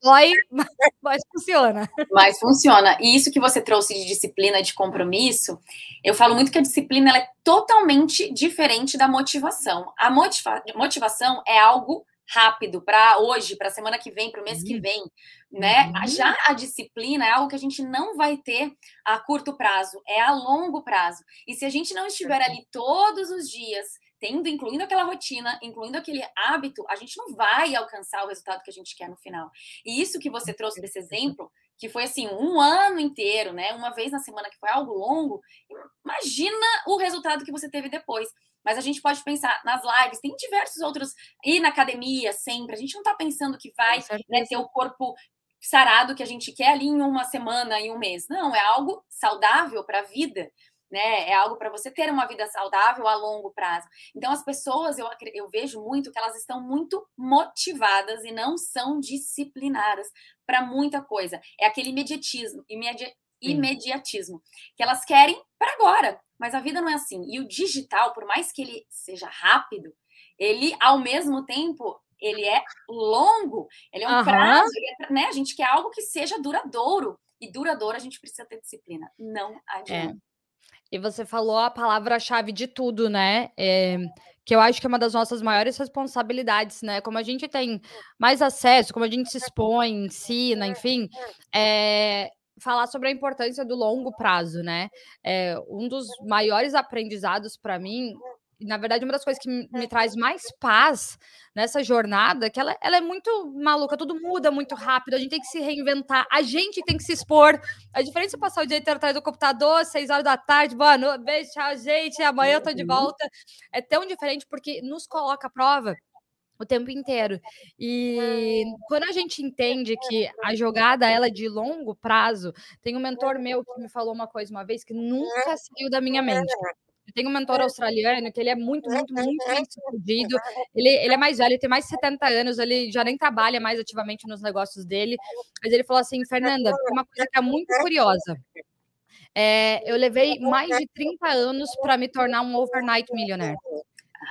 dói, mas funciona. Mas funciona. E isso que você trouxe de disciplina, de compromisso, eu falo muito que a disciplina é totalmente diferente da motivação. A motiva motivação é algo rápido para hoje, para a semana que vem, para o mês uhum. que vem, né? Uhum. Já a disciplina é algo que a gente não vai ter a curto prazo, é a longo prazo. E se a gente não estiver ali todos os dias tendo, incluindo aquela rotina, incluindo aquele hábito, a gente não vai alcançar o resultado que a gente quer no final. E isso que você trouxe desse exemplo, que foi assim, um ano inteiro, né? Uma vez na semana, que foi algo longo, imagina o resultado que você teve depois. Mas a gente pode pensar nas lives, tem diversos outros, ir na academia sempre, a gente não está pensando que vai né, ter o corpo sarado que a gente quer ali em uma semana, em um mês. Não, é algo saudável para a vida né? É algo para você ter uma vida saudável a longo prazo. Então, as pessoas, eu, eu vejo muito que elas estão muito motivadas e não são disciplinadas para muita coisa. É aquele imediatismo, imedi imediatismo, que elas querem para agora, mas a vida não é assim. E o digital, por mais que ele seja rápido, ele, ao mesmo tempo, ele é longo, ele é um uhum. prazo, é, né? A gente quer algo que seja duradouro. E duradouro a gente precisa ter disciplina. Não adianta. É. E você falou a palavra-chave de tudo, né? É, que eu acho que é uma das nossas maiores responsabilidades, né? Como a gente tem mais acesso, como a gente se expõe, ensina, enfim, é, falar sobre a importância do longo prazo, né? É, um dos maiores aprendizados para mim na verdade, uma das coisas que me traz mais paz nessa jornada, que ela, ela é muito maluca, tudo muda muito rápido, a gente tem que se reinventar, a gente tem que se expor. A diferença é passar o dia inteiro atrás do computador, seis horas da tarde, boa noite, beijo, tchau, gente, amanhã eu tô de uhum. volta. É tão diferente porque nos coloca à prova o tempo inteiro. E quando a gente entende que a jogada ela é de longo prazo, tem um mentor meu que me falou uma coisa uma vez que nunca saiu da minha mente Eu tenho um mentor australiano que ele é muito, muito, muito bem sucedido. Ele, ele é mais velho, ele tem mais de 70 anos, ele já nem trabalha mais ativamente nos negócios dele. Mas ele falou assim: Fernanda, uma coisa que é muito curiosa. É, eu levei mais de 30 anos para me tornar um overnight millionaire.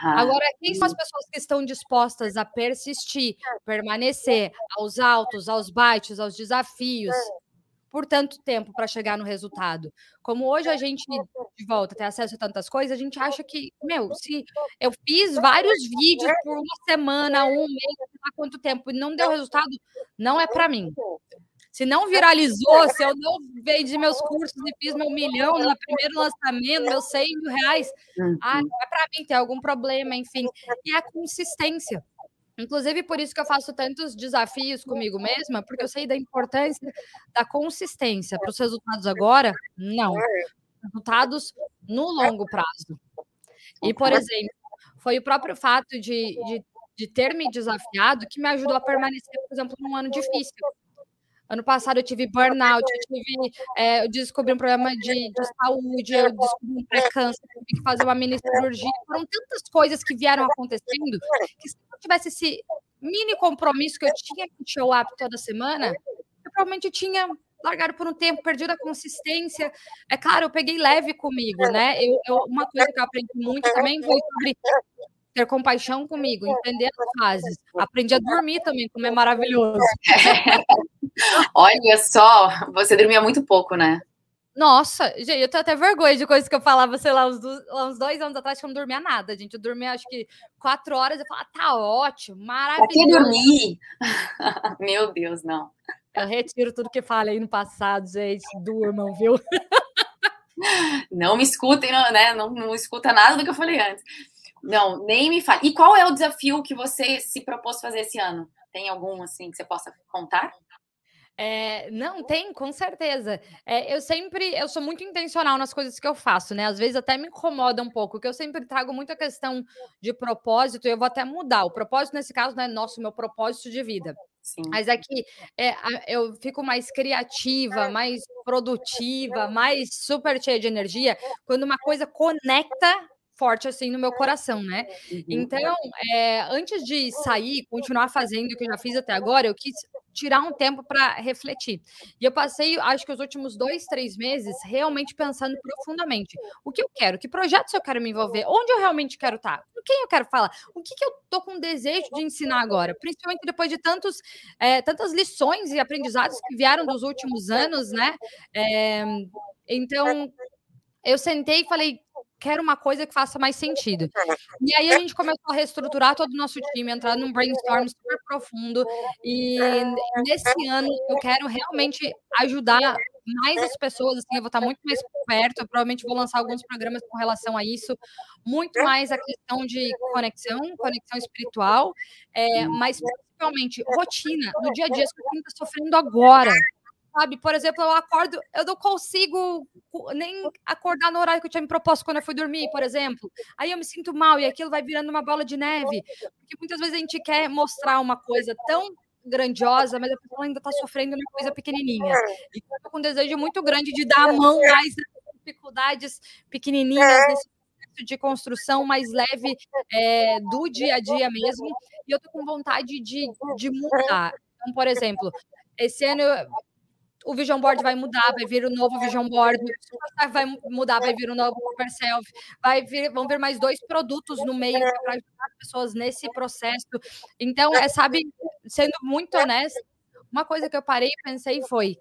Agora, quem são as pessoas que estão dispostas a persistir, permanecer aos altos, aos baixos, aos desafios, por tanto tempo para chegar no resultado? Como hoje a gente, de volta, tem acesso a tantas coisas, a gente acha que, meu, se eu fiz vários vídeos por uma semana, um mês, há quanto tempo, e não deu resultado, não é para mim. Se não viralizou, se eu não vendi meus cursos e fiz meu milhão no primeiro lançamento, meus 100 mil reais, ah, uhum. não é para mim, tem algum problema, enfim. E a consistência. Inclusive, por isso que eu faço tantos desafios comigo mesma, porque eu sei da importância da consistência. Para os resultados agora, não. Resultados no longo prazo. E, por exemplo, foi o próprio fato de, de, de ter me desafiado que me ajudou a permanecer, por exemplo, num ano difícil. Ano passado eu tive burnout, eu, tive, é, eu descobri um problema de, de saúde, eu descobri um pré-câncer, tive que fazer uma mini cirurgia. Foram tantas coisas que vieram acontecendo que se eu tivesse esse mini compromisso que eu tinha que show up toda semana, eu provavelmente tinha largado por um tempo, perdido a consistência. É claro, eu peguei leve comigo, né? Eu, eu, uma coisa que eu aprendi muito também foi sobre ter compaixão comigo, entender as fases. Aprendi a dormir também, como é maravilhoso. Olha só, você dormia muito pouco, né? Nossa, gente, eu tenho até vergonha de coisas que eu falava, sei lá, uns, uns dois anos atrás que eu não dormia nada, gente. Eu dormia acho que quatro horas, eu falava, tá ótimo, maravilhoso. Pra dormir? Meu Deus, não. Eu retiro tudo que falei no passado, gente. Durmam, viu? Não me escutem, né? Não, não escuta nada do que eu falei antes. Não, nem me fale. E qual é o desafio que você se propôs fazer esse ano? Tem algum assim que você possa contar? É, não, tem, com certeza. É, eu sempre, eu sou muito intencional nas coisas que eu faço, né? Às vezes até me incomoda um pouco, que eu sempre trago muita questão de propósito, e eu vou até mudar. O propósito, nesse caso, não é nosso, meu propósito de vida. Sim. Mas aqui é, é, eu fico mais criativa, mais produtiva, mais super cheia de energia, quando uma coisa conecta forte assim no meu coração, né? Uhum. Então, é, antes de sair, continuar fazendo o que eu já fiz até agora, eu quis tirar um tempo para refletir. E eu passei, acho que os últimos dois, três meses, realmente pensando profundamente. O que eu quero? Que projetos eu quero me envolver? Onde eu realmente quero estar? Com quem eu quero falar? O que, que eu tô com desejo de ensinar agora? Principalmente depois de tantos, é, tantas lições e aprendizados que vieram dos últimos anos, né? É, então, eu sentei e falei, quero uma coisa que faça mais sentido. E aí a gente começou a reestruturar todo o nosso time, entrar num brainstorm super profundo. E nesse ano eu quero realmente ajudar mais as pessoas, assim, eu vou estar muito mais perto, eu provavelmente vou lançar alguns programas com relação a isso, muito mais a questão de conexão, conexão espiritual, é, mas principalmente rotina, no dia a dia, que está sofrendo agora, Sabe, por exemplo, eu acordo, eu não consigo nem acordar no horário que eu tinha me proposto quando eu fui dormir, por exemplo. Aí eu me sinto mal e aquilo vai virando uma bola de neve. Porque muitas vezes a gente quer mostrar uma coisa tão grandiosa, mas a pessoa ainda está sofrendo uma coisa pequenininha. E eu tô com um desejo muito grande de dar a mão mais dificuldades pequenininhas nesse processo de construção mais leve é, do dia a dia mesmo. E eu tô com vontade de, de mudar. Então, por exemplo, esse ano o Vision Board vai mudar, vai vir o novo Vision Board, vai mudar, vai vir o novo Super Self, vai vir, vão vir mais dois produtos no meio para ajudar as pessoas nesse processo. Então, é, sabe, sendo muito honesta, uma coisa que eu parei e pensei foi: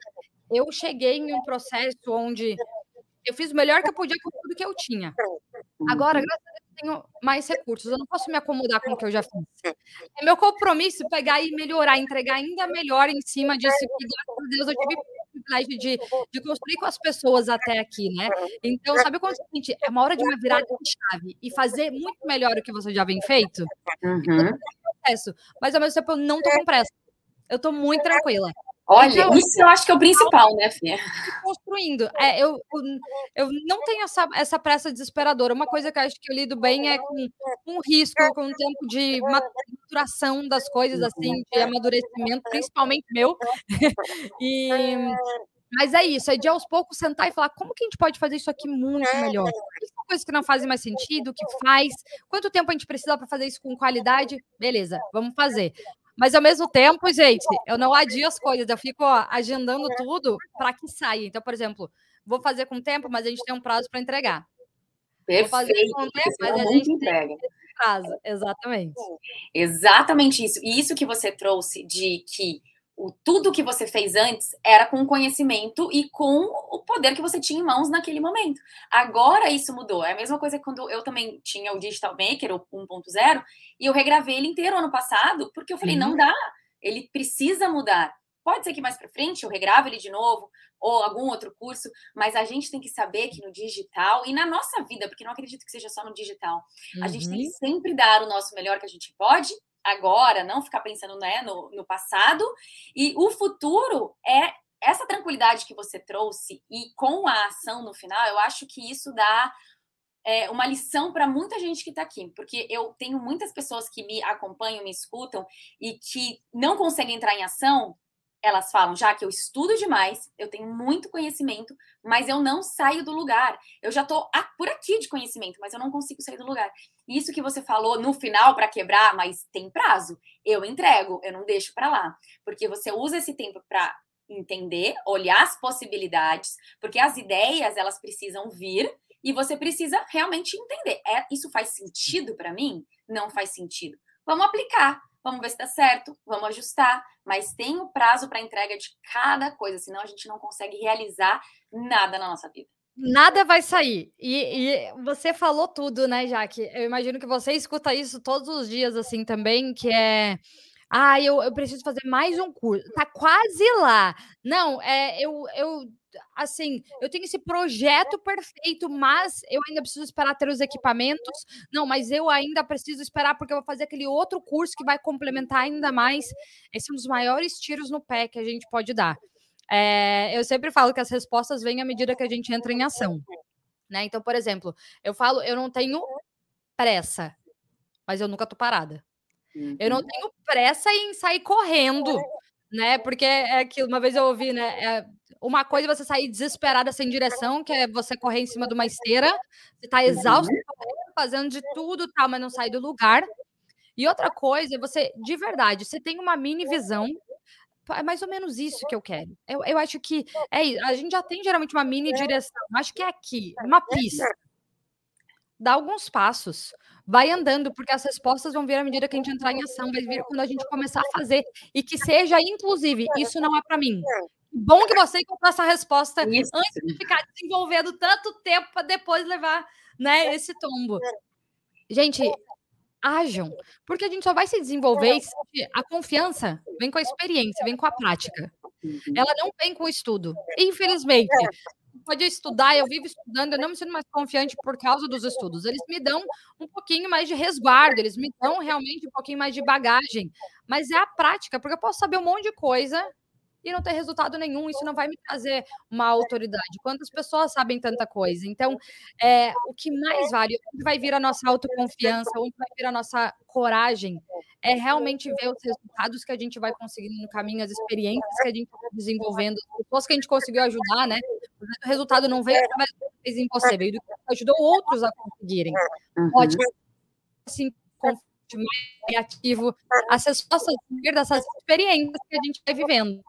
eu cheguei em um processo onde eu fiz o melhor que eu podia com tudo que eu tinha. Agora, graças a Deus, eu tenho mais recursos. Eu não posso me acomodar com o que eu já fiz. É meu compromisso pegar e melhorar, entregar ainda melhor em cima disso. E, graças a Deus, eu tive o privilégio de, de construir com as pessoas até aqui, né? Então, sabe é o seguinte? É uma hora de uma virada de chave e fazer muito melhor o que você já vem feito. Uhum. Processo, mas ao mesmo tempo eu não estou com pressa. Eu estou muito tranquila. Olha, então, isso eu acho que é o principal, né, Fia? Construindo. É, eu, eu não tenho essa, essa pressa desesperadora. Uma coisa que eu acho que eu lido bem é com um risco, com um tempo de maturação das coisas, assim, de amadurecimento, principalmente meu. e, mas é isso, é de aos poucos sentar e falar como que a gente pode fazer isso aqui muito melhor. Isso coisas que não fazem mais sentido, que faz. Quanto tempo a gente precisa para fazer isso com qualidade? Beleza, vamos fazer. Mas ao mesmo tempo, gente, eu não adio as coisas, eu fico ó, agendando tudo para que saia. Então, por exemplo, vou fazer com tempo, mas a gente tem um prazo para entregar. Perfeito. Vou fazer com tempo, mas a gente entrega. tem prazo. Exatamente. Exatamente isso. E isso que você trouxe de que o, tudo que você fez antes era com conhecimento e com o poder que você tinha em mãos naquele momento. Agora isso mudou. É a mesma coisa quando eu também tinha o Digital Maker, o 1.0, e eu regravei ele inteiro ano passado, porque eu falei, uhum. não dá, ele precisa mudar. Pode ser que mais para frente eu regrave ele de novo, ou algum outro curso, mas a gente tem que saber que no digital e na nossa vida, porque não acredito que seja só no digital, uhum. a gente tem que uhum. sempre dar o nosso melhor que a gente pode agora, não ficar pensando né, no, no passado. E o futuro é essa tranquilidade que você trouxe e com a ação no final, eu acho que isso dá é, uma lição para muita gente que está aqui, porque eu tenho muitas pessoas que me acompanham, me escutam e que não conseguem entrar em ação elas falam já que eu estudo demais, eu tenho muito conhecimento, mas eu não saio do lugar. Eu já estou por aqui de conhecimento, mas eu não consigo sair do lugar. Isso que você falou no final para quebrar, mas tem prazo. Eu entrego, eu não deixo para lá, porque você usa esse tempo para entender, olhar as possibilidades, porque as ideias elas precisam vir e você precisa realmente entender. É, isso faz sentido para mim? Não faz sentido. Vamos aplicar vamos ver se dá certo, vamos ajustar, mas tem o prazo para entrega de cada coisa, senão a gente não consegue realizar nada na nossa vida. Nada vai sair. E, e, você falou tudo, né, Jaque? Eu imagino que você escuta isso todos os dias, assim, também, que é. Ah, eu, eu preciso fazer mais um curso. Tá quase lá. Não, é, eu, eu assim, eu tenho esse projeto perfeito, mas eu ainda preciso esperar ter os equipamentos. Não, mas eu ainda preciso esperar porque eu vou fazer aquele outro curso que vai complementar ainda mais. Esse é um dos maiores tiros no pé que a gente pode dar. É, eu sempre falo que as respostas vêm à medida que a gente entra em ação. Né? Então, por exemplo, eu falo, eu não tenho pressa, mas eu nunca tô parada. Eu não uhum. tenho pressa em sair correndo, né? Porque é aquilo, uma vez eu ouvi, né? É, uma coisa é você sair desesperada sem direção, que é você correr em cima de uma esteira, você tá exausto, uhum. fazendo de tudo, tal, mas não sai do lugar. E outra coisa é você, de verdade, você tem uma mini visão. É mais ou menos isso que eu quero. Eu, eu acho que é a gente já tem geralmente uma mini direção. Acho que é aqui, uma pista. Dá alguns passos vai andando, porque as respostas vão vir à medida que a gente entrar em ação, vai vir quando a gente começar a fazer. E que seja, inclusive, isso não é para mim. Bom que você encontrou essa resposta Isso. antes de ficar desenvolvendo tanto tempo para depois levar né, esse tombo. Gente, ajam, porque a gente só vai se desenvolver se a confiança vem com a experiência, vem com a prática. Ela não vem com o estudo. Infelizmente, pode estudar, eu vivo estudando, eu não me sinto mais confiante por causa dos estudos. Eles me dão um pouquinho mais de resguardo, eles me dão realmente um pouquinho mais de bagagem, mas é a prática, porque eu posso saber um monte de coisa e não ter resultado nenhum. Isso não vai me trazer uma autoridade. Quantas pessoas sabem tanta coisa? Então, é, o que mais vale, onde vai vir a nossa autoconfiança, onde vai vir a nossa coragem, é realmente ver os resultados que a gente vai conseguindo no caminho, as experiências que a gente está desenvolvendo, as pessoas que a gente conseguiu ajudar, né? O resultado não veio através do que fez você, veio do que ajudou outros a conseguirem. Pode ser assim, mais criativo, respostas dessas experiências que a gente vai vivendo.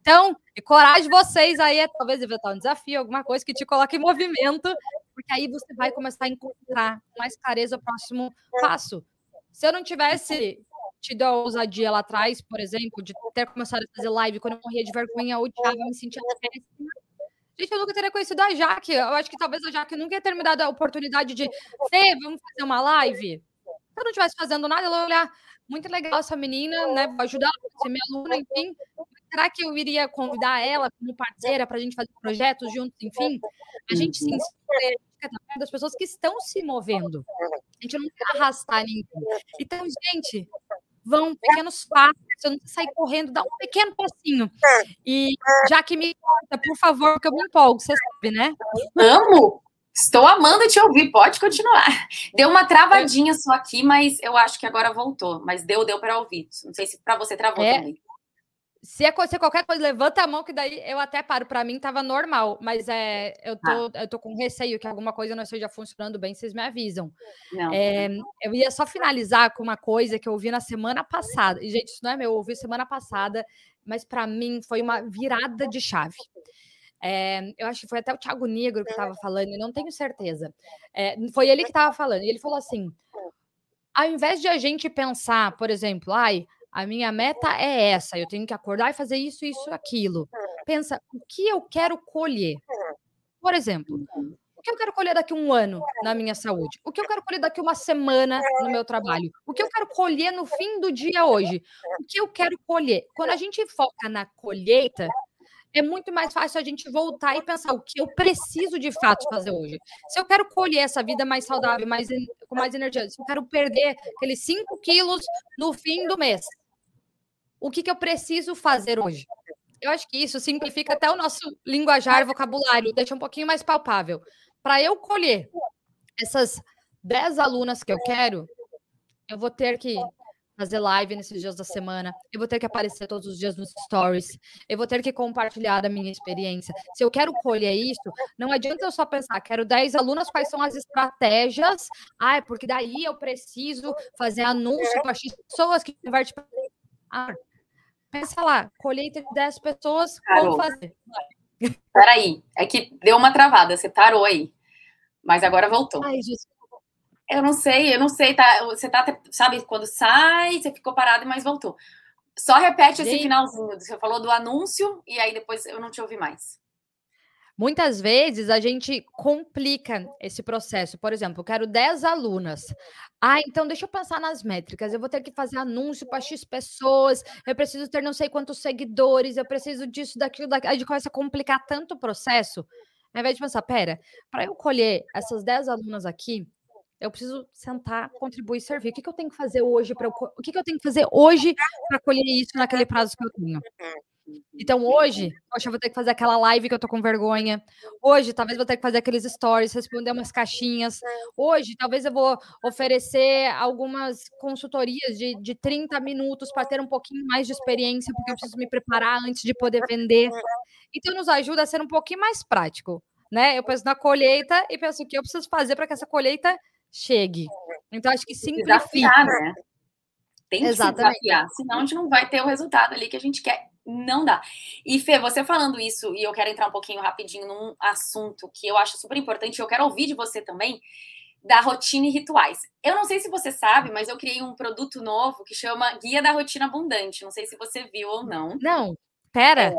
Então, coragem vocês aí, é talvez inventar um desafio, alguma coisa que te coloque em movimento, porque aí você vai começar a encontrar mais clareza o próximo passo. Se eu não tivesse tido a ousadia lá atrás, por exemplo, de ter começado a fazer live quando eu morria de vergonha, odiava, me sentia péssima. Gente, eu nunca teria conhecido a Jaque. Eu acho que talvez a Jaque nunca ia ter me dado a oportunidade de, Fê, vamos fazer uma live? Eu não estivesse fazendo nada, ela ia olhar, muito legal essa menina, né? Vou ajudar a ser minha aluna, enfim. Será que eu iria convidar ela como parceira para a gente fazer projetos juntos, enfim? A gente se inspira das pessoas que estão se movendo. A gente não quer arrastar ninguém. Então, gente, vão pequenos passos, você não sair correndo, dá um pequeno passinho. E já que me conta, por favor, porque eu me empolgo, você sabe, né? Amo! Estou amando te ouvir, pode continuar. Deu uma travadinha só aqui, mas eu acho que agora voltou. Mas deu, deu para ouvir. Não sei se para você travou é, também. Se acontecer qualquer coisa, levanta a mão, que daí eu até paro. Para mim tava normal, mas é, eu, tô, ah. eu tô com receio que alguma coisa não esteja funcionando bem, vocês me avisam. É, eu ia só finalizar com uma coisa que eu ouvi na semana passada. E, gente, isso não é meu, eu ouvi semana passada, mas para mim foi uma virada de chave. É, eu acho que foi até o Thiago Negro que estava falando, não tenho certeza. É, foi ele que estava falando, e ele falou assim: ao invés de a gente pensar, por exemplo, ai, a minha meta é essa, eu tenho que acordar e fazer isso, isso, aquilo. Pensa, o que eu quero colher? Por exemplo, o que eu quero colher daqui um ano na minha saúde? O que eu quero colher daqui uma semana no meu trabalho? O que eu quero colher no fim do dia hoje? O que eu quero colher? Quando a gente foca na colheita, é muito mais fácil a gente voltar e pensar o que eu preciso de fato fazer hoje. Se eu quero colher essa vida mais saudável, mais, com mais energia, se eu quero perder aqueles 5 quilos no fim do mês, o que, que eu preciso fazer hoje? Eu acho que isso simplifica até o nosso linguajar, vocabulário, deixa um pouquinho mais palpável. Para eu colher essas 10 alunas que eu quero, eu vou ter que fazer live nesses dias da semana, eu vou ter que aparecer todos os dias nos stories, eu vou ter que compartilhar da minha experiência. Se eu quero colher isso, não adianta eu só pensar, quero 10 alunas, quais são as estratégias? Ah, é porque daí eu preciso fazer anúncio para X pessoas que converte para. Ah, pensa lá, colheita de 10 pessoas, como fazer? Peraí, é que deu uma travada, você parou aí. Mas agora voltou. Ai, Jesus. Eu não sei, eu não sei, tá? Você tá, sabe, quando sai, você ficou parado, mas voltou. Só repete esse finalzinho. Você falou do anúncio e aí depois eu não te ouvi mais. Muitas vezes a gente complica esse processo. Por exemplo, eu quero 10 alunas. Ah, então deixa eu pensar nas métricas. Eu vou ter que fazer anúncio para X pessoas, eu preciso ter não sei quantos seguidores, eu preciso disso, daquilo, daquilo. A gente começa a complicar tanto o processo. Ao invés de pensar, pera, para eu colher essas 10 alunas aqui, eu preciso sentar, contribuir e servir. O que, que eu tenho que fazer hoje para o que, que eu tenho que fazer hoje para colher isso naquele prazo que eu tenho? Então hoje, poxa, eu vou ter que fazer aquela live que eu tô com vergonha. Hoje, talvez vou ter que fazer aqueles stories, responder umas caixinhas. Hoje, talvez eu vou oferecer algumas consultorias de, de 30 minutos para ter um pouquinho mais de experiência, porque eu preciso me preparar antes de poder vender. Então, nos ajuda a ser um pouquinho mais prático. Né? Eu penso na colheita e penso o que eu preciso fazer para que essa colheita chegue. Então, acho que simplifica. Desafiar, né? Tem que Exatamente. se desafiar, senão a gente não vai ter o resultado ali que a gente quer. Não dá. E Fê, você falando isso, e eu quero entrar um pouquinho rapidinho num assunto que eu acho super importante, eu quero ouvir de você também, da rotina e rituais. Eu não sei se você sabe, mas eu criei um produto novo que chama Guia da Rotina Abundante. Não sei se você viu ou não. Não, pera. É,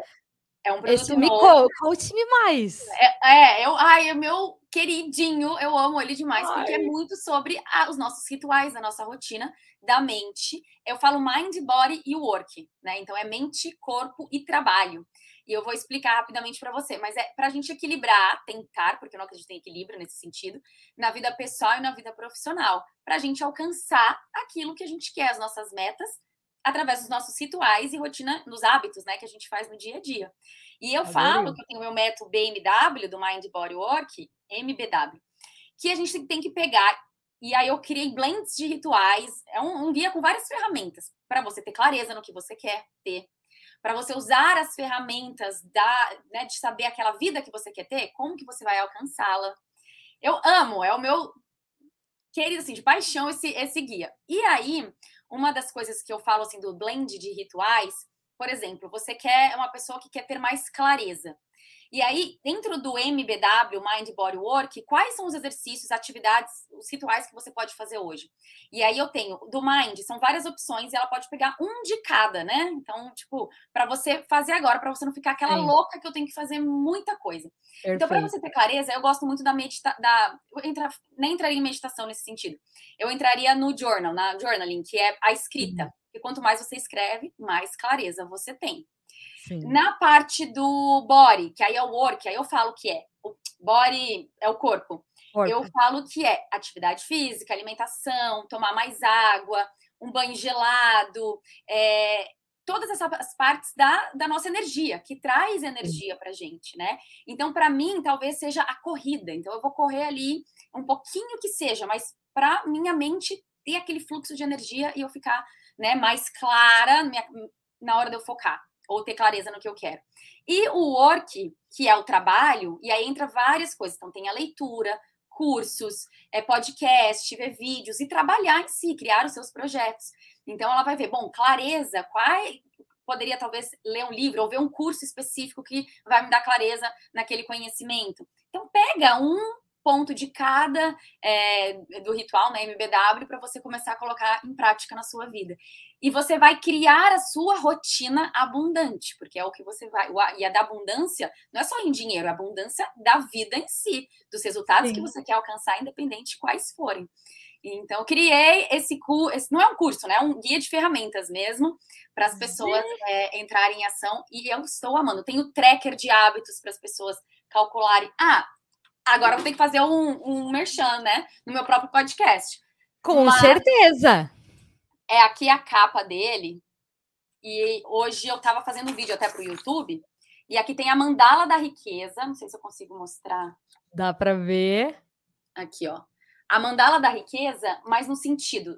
é um produto Esse novo. Me conte-me mais. É, é, eu, ai, é meu queridinho, eu amo ele demais, Ai. porque é muito sobre a, os nossos rituais, a nossa rotina da mente. Eu falo mind, body e work, né? Então é mente, corpo e trabalho. E eu vou explicar rapidamente para você, mas é para a gente equilibrar, tentar, porque eu não acredito em equilíbrio nesse sentido, na vida pessoal e na vida profissional, para a gente alcançar aquilo que a gente quer, as nossas metas, através dos nossos rituais e rotina, nos hábitos, né, que a gente faz no dia a dia. E eu falo que eu tenho o meu método BMW, do Mind Body Work, MBW, que a gente tem que pegar. E aí eu criei blends de rituais, é um, um guia com várias ferramentas para você ter clareza no que você quer ter, para você usar as ferramentas da, né, de saber aquela vida que você quer ter, como que você vai alcançá-la. Eu amo, é o meu querido assim de paixão esse esse guia. E aí, uma das coisas que eu falo assim do blend de rituais, por exemplo, você quer uma pessoa que quer ter mais clareza. E aí, dentro do MBW, Mind Body Work, quais são os exercícios, atividades, os rituais que você pode fazer hoje? E aí eu tenho do Mind, são várias opções e ela pode pegar um de cada, né? Então, tipo, para você fazer agora, para você não ficar aquela Sim. louca que eu tenho que fazer muita coisa. Perfeito. Então, para você ter clareza, eu gosto muito da meditação, da eu entra... nem entraria em meditação nesse sentido. Eu entraria no journal, na journaling, que é a escrita. Uhum. E quanto mais você escreve, mais clareza você tem. Sim. Na parte do body, que aí é o work, aí eu falo que é. O body é o corpo. corpo. Eu falo que é atividade física, alimentação, tomar mais água, um banho gelado, é, todas essas partes da, da nossa energia, que traz energia pra gente, né? Então, para mim, talvez seja a corrida. Então, eu vou correr ali um pouquinho que seja, mas para minha mente ter aquele fluxo de energia e eu ficar né, mais clara minha, na hora de eu focar. Ou ter clareza no que eu quero. E o work, que é o trabalho, e aí entra várias coisas. Então, tem a leitura, cursos, é, podcast, ver vídeos e trabalhar em si, criar os seus projetos. Então, ela vai ver, bom, clareza, qual, poderia talvez ler um livro ou ver um curso específico que vai me dar clareza naquele conhecimento. Então, pega um ponto de cada é, do ritual, né, MBW, para você começar a colocar em prática na sua vida. E você vai criar a sua rotina abundante, porque é o que você vai. E a da abundância não é só em dinheiro, é a abundância da vida em si, dos resultados Sim. que você quer alcançar, independente de quais forem. Então, eu criei esse curso, não é um curso, né? É um guia de ferramentas mesmo, para as pessoas é, entrarem em ação. E eu estou amando. Tenho tracker de hábitos para as pessoas calcularem. Ah, agora vou ter que fazer um, um merchan, né? No meu próprio podcast. Com Mas certeza. É aqui a capa dele. E hoje eu estava fazendo um vídeo até para o YouTube. E aqui tem a mandala da riqueza. Não sei se eu consigo mostrar. Dá para ver. Aqui, ó a mandala da riqueza, mas no sentido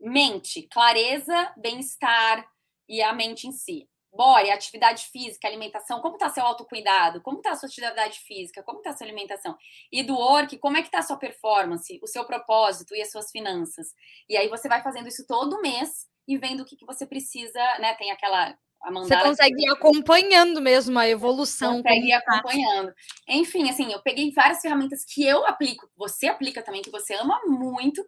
mente, clareza, bem-estar e a mente em si. Bora, atividade física, alimentação, como está seu autocuidado? Como está a sua atividade física? Como está a sua alimentação? E do work, como é que está a sua performance, o seu propósito e as suas finanças? E aí você vai fazendo isso todo mês e vendo o que, que você precisa, né? Tem aquela você consegue ir acompanhando mesmo a evolução. Consegue ir tá. acompanhando. Enfim, assim, eu peguei várias ferramentas que eu aplico, você aplica também, que você ama muito,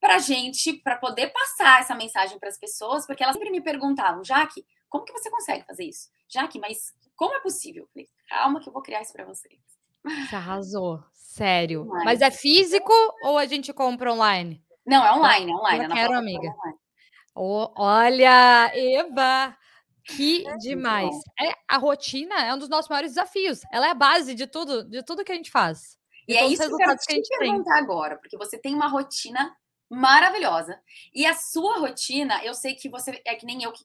para gente, para poder passar essa mensagem para as pessoas, porque elas sempre me perguntavam, Jaque, como que você consegue fazer isso? Jaque, mas como é possível? Falei, calma que eu vou criar isso para vocês. Você arrasou, sério. Mas... mas é físico ou a gente compra online? Não, é online, é online. Eu quero, amiga. Oh, olha, Eva, que é demais. É, a rotina é um dos nossos maiores desafios. Ela é a base de tudo, de tudo que a gente faz. E é isso que eu quero te que a gente perguntar tem. agora, porque você tem uma rotina maravilhosa. E a sua rotina, eu sei que você é que nem eu que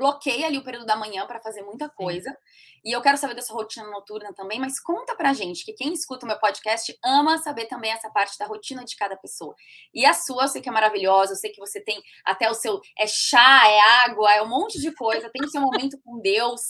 bloqueia ali o período da manhã para fazer muita coisa. Sim. E eu quero saber da sua rotina noturna também, mas conta pra gente, que quem escuta o meu podcast ama saber também essa parte da rotina de cada pessoa. E a sua, eu sei que é maravilhosa, eu sei que você tem até o seu. É chá, é água, é um monte de coisa, tem o seu momento com Deus.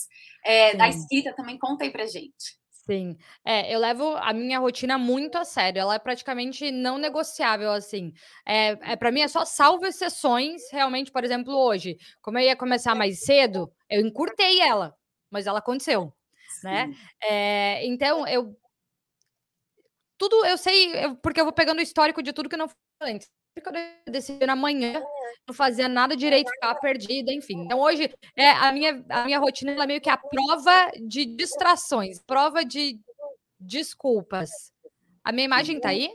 É, da escrita também, conta aí pra gente. Sim, é, eu levo a minha rotina muito a sério, ela é praticamente não negociável, assim. É, é para mim é só salvo exceções, realmente, por exemplo, hoje, como eu ia começar mais cedo, eu encurtei ela, mas ela aconteceu, né? É, então, eu tudo eu sei, eu, porque eu vou pegando o histórico de tudo que não foi antes quando eu decidi na manhã, não fazia nada direito, ficava perdida, enfim. Então hoje é a minha, a minha rotina é meio que a prova de distrações, prova de desculpas. A minha imagem tá aí?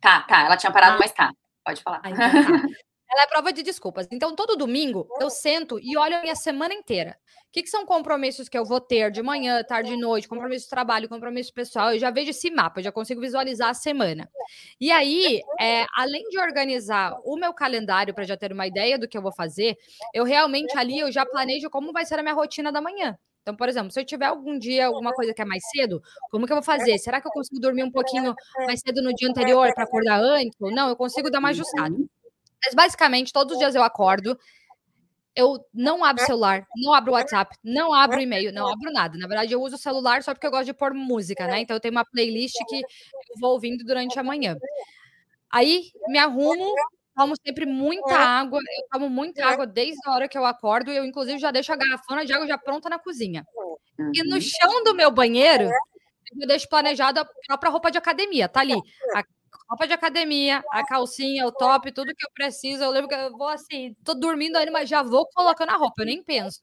Tá, tá. Ela tinha parado, ah. mas tá. Pode falar. Ah, então tá. Ela é prova de desculpas. Então, todo domingo eu sento e olho a minha semana inteira. O que, que, são compromissos que eu vou ter de manhã, tarde e noite, compromisso de trabalho, compromisso pessoal? Eu já vejo esse mapa, eu já consigo visualizar a semana. E aí, é, além de organizar o meu calendário para já ter uma ideia do que eu vou fazer, eu realmente ali eu já planejo como vai ser a minha rotina da manhã. Então, por exemplo, se eu tiver algum dia alguma coisa que é mais cedo, como que eu vou fazer? Será que eu consigo dormir um pouquinho mais cedo no dia anterior para acordar antes? Ou não? Eu consigo dar uma ajustada. Mas basicamente, todos os dias eu acordo, eu não abro celular, não abro WhatsApp, não abro e-mail, não abro nada. Na verdade, eu uso o celular só porque eu gosto de pôr música, né? Então eu tenho uma playlist que eu vou ouvindo durante a manhã. Aí me arrumo, tomo sempre muita água, eu tomo muita água desde a hora que eu acordo, eu inclusive já deixo a garrafona de água já pronta na cozinha. E no uhum. chão do meu banheiro, eu deixo planejado a própria roupa de academia, tá ali. A roupa de academia, a calcinha, o top, tudo que eu preciso. Eu lembro que eu vou assim, tô dormindo ainda, mas já vou colocando a roupa, eu nem penso.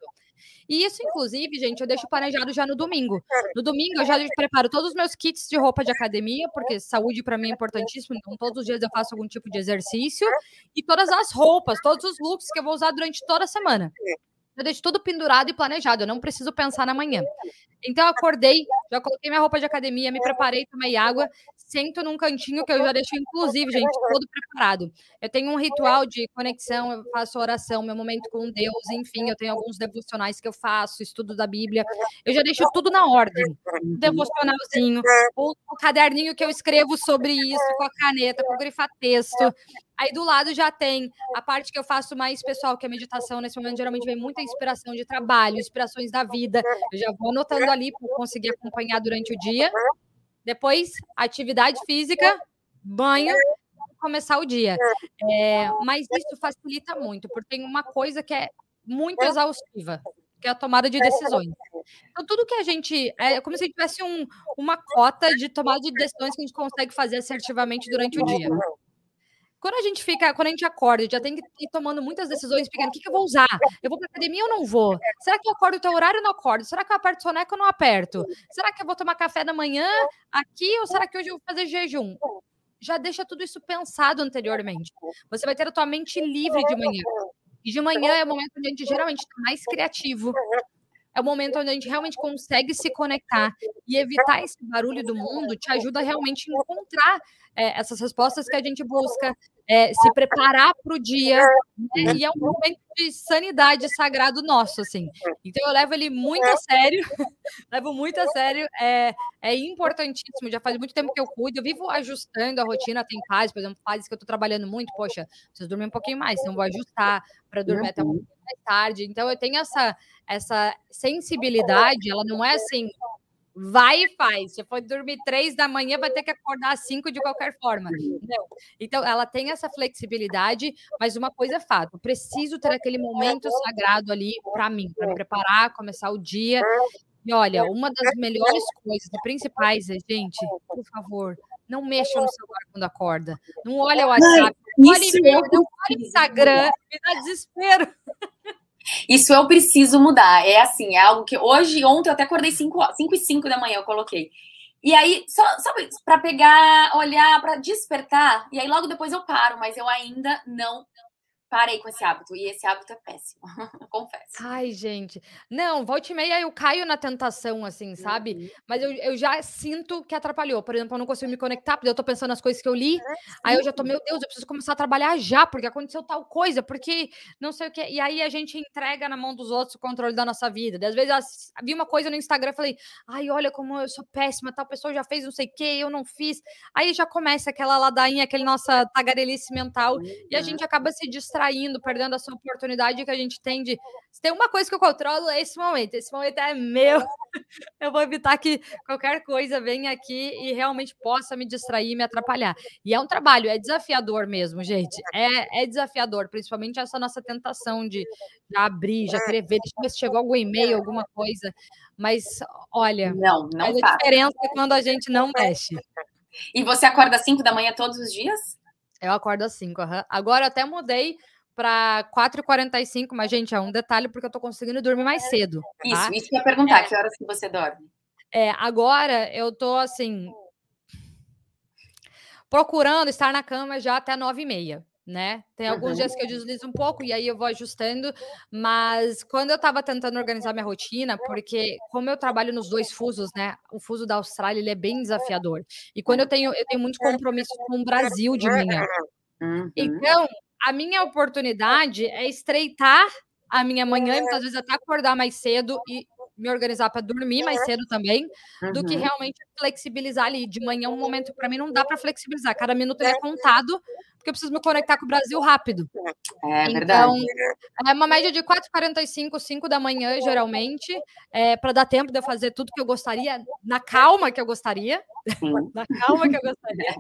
E isso, inclusive, gente, eu deixo planejado já no domingo. No domingo, eu já preparo todos os meus kits de roupa de academia, porque saúde para mim é importantíssimo. Então, todos os dias eu faço algum tipo de exercício. E todas as roupas, todos os looks que eu vou usar durante toda a semana. Eu deixo tudo pendurado e planejado, eu não preciso pensar na manhã. Então, acordei, já coloquei minha roupa de academia, me preparei, tomei água, sento num cantinho que eu já deixo, inclusive, gente, todo preparado. Eu tenho um ritual de conexão, eu faço oração, meu momento com Deus, enfim, eu tenho alguns devocionais que eu faço, estudo da Bíblia. Eu já deixo tudo na ordem. Um devocionalzinho, o, o caderninho que eu escrevo sobre isso, com a caneta, com o grifa-texto. Aí do lado já tem a parte que eu faço mais pessoal, que é meditação. Nesse momento, geralmente vem muita inspiração de trabalho, inspirações da vida. Eu já vou anotando ali para conseguir acompanhar durante o dia. Depois, atividade física, banho, começar o dia. É, mas isso facilita muito, porque tem uma coisa que é muito exaustiva, que é a tomada de decisões. Então, tudo que a gente. É como se tivesse um, uma cota de tomada de decisões que a gente consegue fazer assertivamente durante o dia. Quando a gente fica, quando a gente acorda, já tem que ir tomando muitas decisões pequenas. O que, que eu vou usar? Eu vou para academia ou não vou? Será que eu acordo o teu horário ou não acordo? Será que eu aperto soneca ou não aperto? Será que eu vou tomar café da manhã aqui ou será que hoje eu vou fazer jejum? Já deixa tudo isso pensado anteriormente. Você vai ter a tua mente livre de manhã. E de manhã é o momento onde a gente geralmente está mais criativo, é o momento onde a gente realmente consegue se conectar e evitar esse barulho do mundo te ajuda realmente a encontrar é, essas respostas que a gente busca, é, se preparar para o dia, né? e é um momento de sanidade sagrado nosso, assim. Então eu levo ele muito a sério, levo muito a sério, é, é importantíssimo, já faz muito tempo que eu cuido, eu vivo ajustando a rotina, tem fases, por exemplo, fases que eu estou trabalhando muito, poxa, preciso dormir um pouquinho mais, então vou ajustar para dormir até um pouquinho mais tarde, então eu tenho essa, essa sensibilidade, ela não é assim, vai e faz. Se for dormir três da manhã, vai ter que acordar às cinco de qualquer forma. Entendeu? Então, ela tem essa flexibilidade, mas uma coisa é fato: preciso ter aquele momento sagrado ali para mim, para me preparar, começar o dia. E olha, uma das melhores coisas e principais é, gente, por favor, não mexa no celular quando acorda. Não olha o WhatsApp, não olha e-mail, não olha Instagram, me dá desespero. Isso eu preciso mudar. É assim, é algo que hoje, ontem eu até acordei 5, 5 e 5 da manhã, eu coloquei. E aí, só, sabe, para pegar, olhar, para despertar, e aí logo depois eu paro, mas eu ainda não parei com esse hábito. E esse hábito é péssimo, confesso. Ai, gente. Não, volte e meia eu caio na tentação, assim, sabe? Uhum. Mas eu, eu já sinto que atrapalhou. Por exemplo, eu não consigo me conectar, porque eu tô pensando nas coisas que eu li. Aí eu já tô, meu Deus, eu preciso começar a trabalhar já, porque aconteceu tal coisa, porque não sei o que. E aí a gente entrega na mão dos outros o controle da nossa vida. Às vezes vi uma coisa no Instagram e falei, ai, olha como eu sou péssima, tal pessoa já fez não sei o que, eu não fiz. Aí já começa aquela ladainha, aquele nossa tagarelice mental, e a gente acaba se distraindo distraindo, perdendo essa oportunidade que a gente tem de. Se tem uma coisa que eu controlo, é esse momento. Esse momento é meu. Eu vou evitar que qualquer coisa venha aqui e realmente possa me distrair e me atrapalhar. E é um trabalho, é desafiador mesmo, gente. É, é desafiador, principalmente essa nossa tentação de já abrir, já querer ver, deixa eu ver se chegou algum e-mail, alguma coisa. Mas olha, não, não faz a diferença é quando a gente não mexe. E você acorda às 5 da manhã todos os dias? Eu acordo às 5, uhum. Agora eu até mudei para 4h45, mas, gente, é um detalhe porque eu tô conseguindo dormir mais cedo. Tá? Isso, isso que eu ia perguntar, é, que horas que você dorme? É, agora eu tô assim. Procurando estar na cama já até 9h30 né? Tem alguns uhum. dias que eu deslizo um pouco e aí eu vou ajustando, mas quando eu estava tentando organizar minha rotina, porque como eu trabalho nos dois fusos, né? O fuso da Austrália ele é bem desafiador. E quando eu tenho eu tenho muito compromisso com o Brasil de manhã. Uhum. Então, a minha oportunidade é estreitar a minha manhã e muitas vezes até acordar mais cedo e me organizar para dormir mais cedo também, uhum. do que realmente flexibilizar ali. De manhã, um momento para mim não dá para flexibilizar. Cada minuto é contado, porque eu preciso me conectar com o Brasil rápido. É então, verdade. é uma média de 4h45, 5 da manhã, geralmente, é, para dar tempo de eu fazer tudo que eu gostaria, na calma que eu gostaria. na calma que eu gostaria.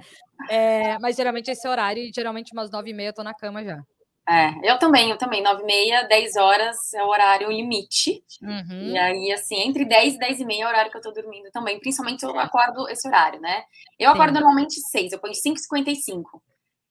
É, mas geralmente esse horário, e geralmente umas 9h30 eu tô na cama já. É, eu também, eu também. 9 e meia, 10 horas é o horário limite. Uhum. E aí, assim, entre 10 e 10 e meia é o horário que eu tô dormindo também. Principalmente eu acordo esse horário, né? Eu Sim. acordo normalmente 6, eu ponho 5h55.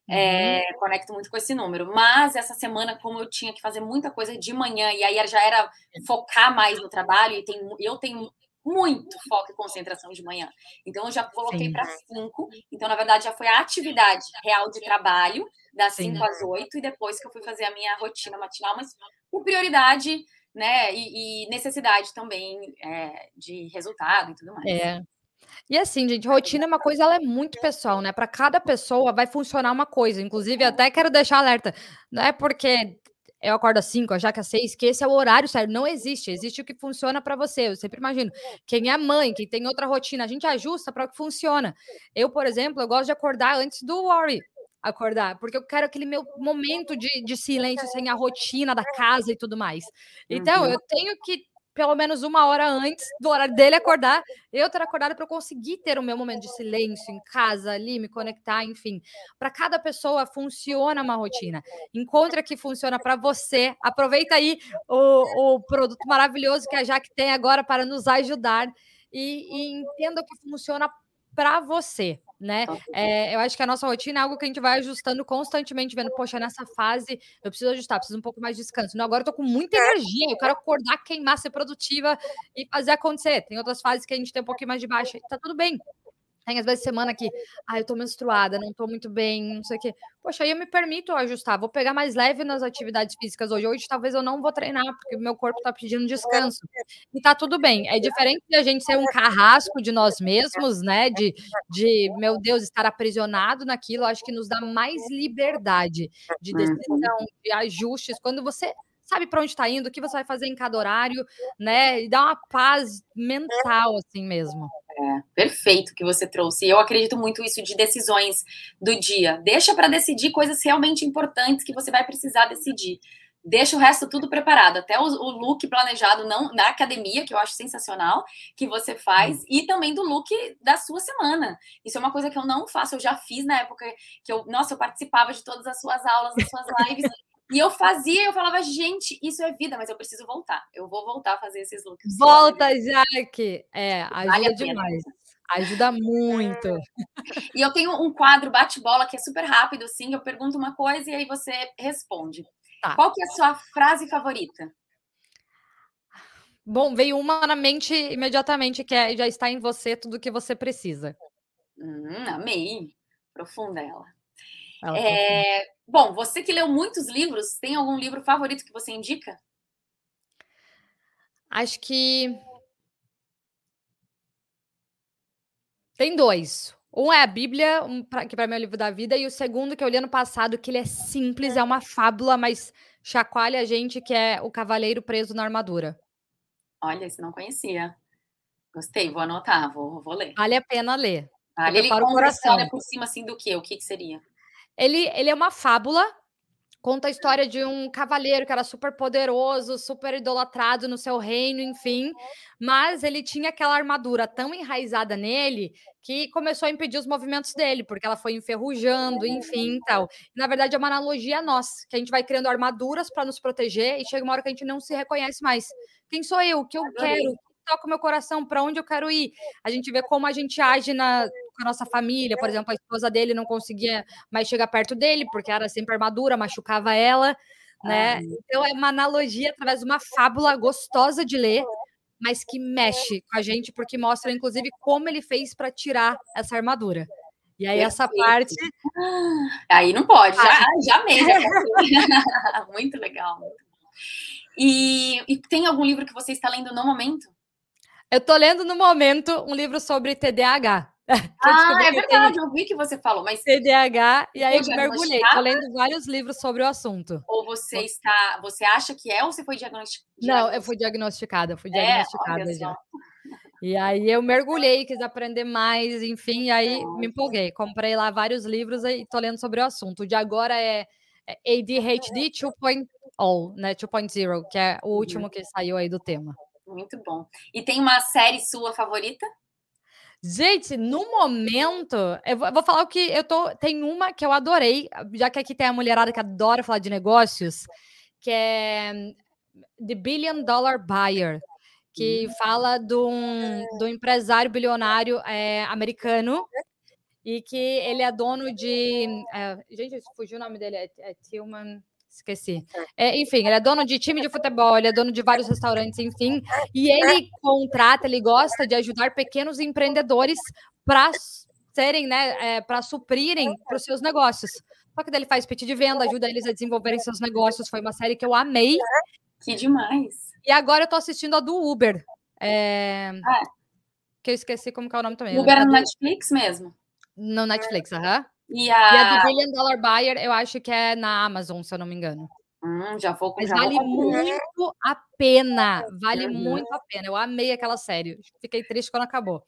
É, uhum. É, conecto muito com esse número. Mas essa semana, como eu tinha que fazer muita coisa de manhã, e aí já era focar mais no trabalho, e tem, eu tenho muito foco e concentração de manhã. Então, eu já coloquei para 5. Então, na verdade, já foi a atividade real de trabalho, das 5 às 8, e depois que eu fui fazer a minha rotina matinal, mas com prioridade, né, e, e necessidade também é, de resultado e tudo mais. É. E assim, gente, rotina é uma coisa, ela é muito pessoal, né? Para cada pessoa vai funcionar uma coisa. Inclusive, até quero deixar alerta, não é porque eu acordo às 5, já que às 6, que esse é o horário certo. Não existe. Existe o que funciona para você. Eu sempre imagino. Quem é mãe, quem tem outra rotina, a gente ajusta para o que funciona. Eu, por exemplo, eu gosto de acordar antes do Worry. acordar, porque eu quero aquele meu momento de, de silêncio sem a rotina da casa e tudo mais. Então, uhum. eu tenho que pelo menos uma hora antes do horário dele acordar, eu ter acordado para eu conseguir ter o meu momento de silêncio em casa, ali, me conectar, enfim. Para cada pessoa funciona uma rotina. Encontra que funciona para você. Aproveita aí o, o produto maravilhoso que a Jaque tem agora para nos ajudar e, e entenda o que funciona para você né? É, eu acho que a nossa rotina é algo que a gente vai ajustando constantemente, vendo, poxa, nessa fase eu preciso ajustar, preciso um pouco mais de descanso. Não, agora eu tô com muita energia, eu quero acordar, queimar, ser produtiva e fazer acontecer. Tem outras fases que a gente tem um pouquinho mais de baixa, tá tudo bem. Tem às vezes semana que, ah, eu tô menstruada, não tô muito bem, não sei o quê. Poxa, aí eu me permito ajustar, vou pegar mais leve nas atividades físicas hoje. Hoje talvez eu não vou treinar, porque meu corpo tá pedindo descanso. E tá tudo bem. É diferente de a gente ser um carrasco de nós mesmos, né? De, de meu Deus, estar aprisionado naquilo. Acho que nos dá mais liberdade de uhum. decisão, de ajustes. Quando você sabe para onde está indo, o que você vai fazer em cada horário, né? E dá uma paz mental, assim mesmo. É, perfeito que você trouxe. Eu acredito muito isso de decisões do dia. Deixa para decidir coisas realmente importantes que você vai precisar decidir. Deixa o resto tudo preparado, até o, o, look planejado não na academia, que eu acho sensacional, que você faz, e também do look da sua semana. Isso é uma coisa que eu não faço, eu já fiz na época que eu, nossa, eu participava de todas as suas aulas, das suas lives, E eu fazia, eu falava, gente, isso é vida, mas eu preciso voltar. Eu vou voltar a fazer esses looks. Volta, Jaque! É, ajuda vale demais. Ajuda muito. E eu tenho um quadro bate-bola que é super rápido, assim. Eu pergunto uma coisa e aí você responde. Tá. Qual que é a sua frase favorita? Bom, veio uma na mente imediatamente, que é já está em você tudo o que você precisa. Hum, amei. Profunda ela. ela é, Bom, você que leu muitos livros, tem algum livro favorito que você indica? Acho que tem dois. Um é a Bíblia, um pra, que para mim é o livro da vida, e o segundo que eu li ano passado, que ele é simples, é uma fábula, mas chacoalha a gente, que é o Cavaleiro Preso na Armadura. Olha, esse não conhecia. Gostei, vou anotar, vou, vou ler. Vale a pena ler. Vale, ele conta o coração. por cima assim do quê? O que, que seria? Ele, ele é uma fábula, conta a história de um cavaleiro que era super poderoso, super idolatrado no seu reino, enfim, mas ele tinha aquela armadura tão enraizada nele que começou a impedir os movimentos dele, porque ela foi enferrujando, enfim, tal. Na verdade, é uma analogia a nós, que a gente vai criando armaduras para nos proteger e chega uma hora que a gente não se reconhece mais. Quem sou eu? O que eu quero? Toca o meu coração, para onde eu quero ir. A gente vê como a gente age na, com a nossa família, por exemplo, a esposa dele não conseguia mais chegar perto dele, porque era sempre armadura, machucava ela, né? Então é uma analogia através de uma fábula gostosa de ler, mas que mexe com a gente, porque mostra, inclusive, como ele fez para tirar essa armadura. E aí, essa parte. Aí não pode, já, já mesmo. muito legal. E, e tem algum livro que você está lendo no momento? Eu tô lendo no momento um livro sobre TDAH. Ah, é verdade, eu vi que você falou, mas TDAH e aí eu mergulhei, tô lendo vários livros sobre o assunto. Ou você está, você acha que é ou você foi diagnosticada? Não, eu fui diagnosticada, fui é, diagnosticada é, já. E aí eu mergulhei, quis aprender mais, enfim, e aí me empolguei. Comprei lá vários livros e tô lendo sobre o assunto. O de agora é, é ADHD 2.0, né? 2.0, que é o último que saiu aí do tema. Muito bom. E tem uma série sua favorita? Gente, no momento, eu vou, falar o que eu tô. Tem uma que eu adorei, já que aqui tem a mulherada que adora falar de negócios, que é The Billion Dollar Buyer, que hum. fala de um, do empresário bilionário é, americano e que ele é dono de. É, gente, fugiu o nome dele, é, é Tillman. Esqueci. É, enfim, ele é dono de time de futebol, ele é dono de vários restaurantes, enfim. E ele contrata, ele gosta de ajudar pequenos empreendedores para serem, né, é, para suprirem para os seus negócios. Só que daí ele faz pitch de venda, ajuda eles a desenvolverem seus negócios. Foi uma série que eu amei. Que demais. E agora eu tô assistindo a do Uber. É... Ah. Que eu esqueci como que é o nome também. Uber no Netflix mesmo? No Netflix, aham. Uhum. E a... e a do Billion Dollar Buyer, eu acho que é na Amazon, se eu não me engano. Hum, já vou Mas já vale vou muito a pena. Vale uhum. muito a pena. Eu amei aquela série. Fiquei triste quando acabou.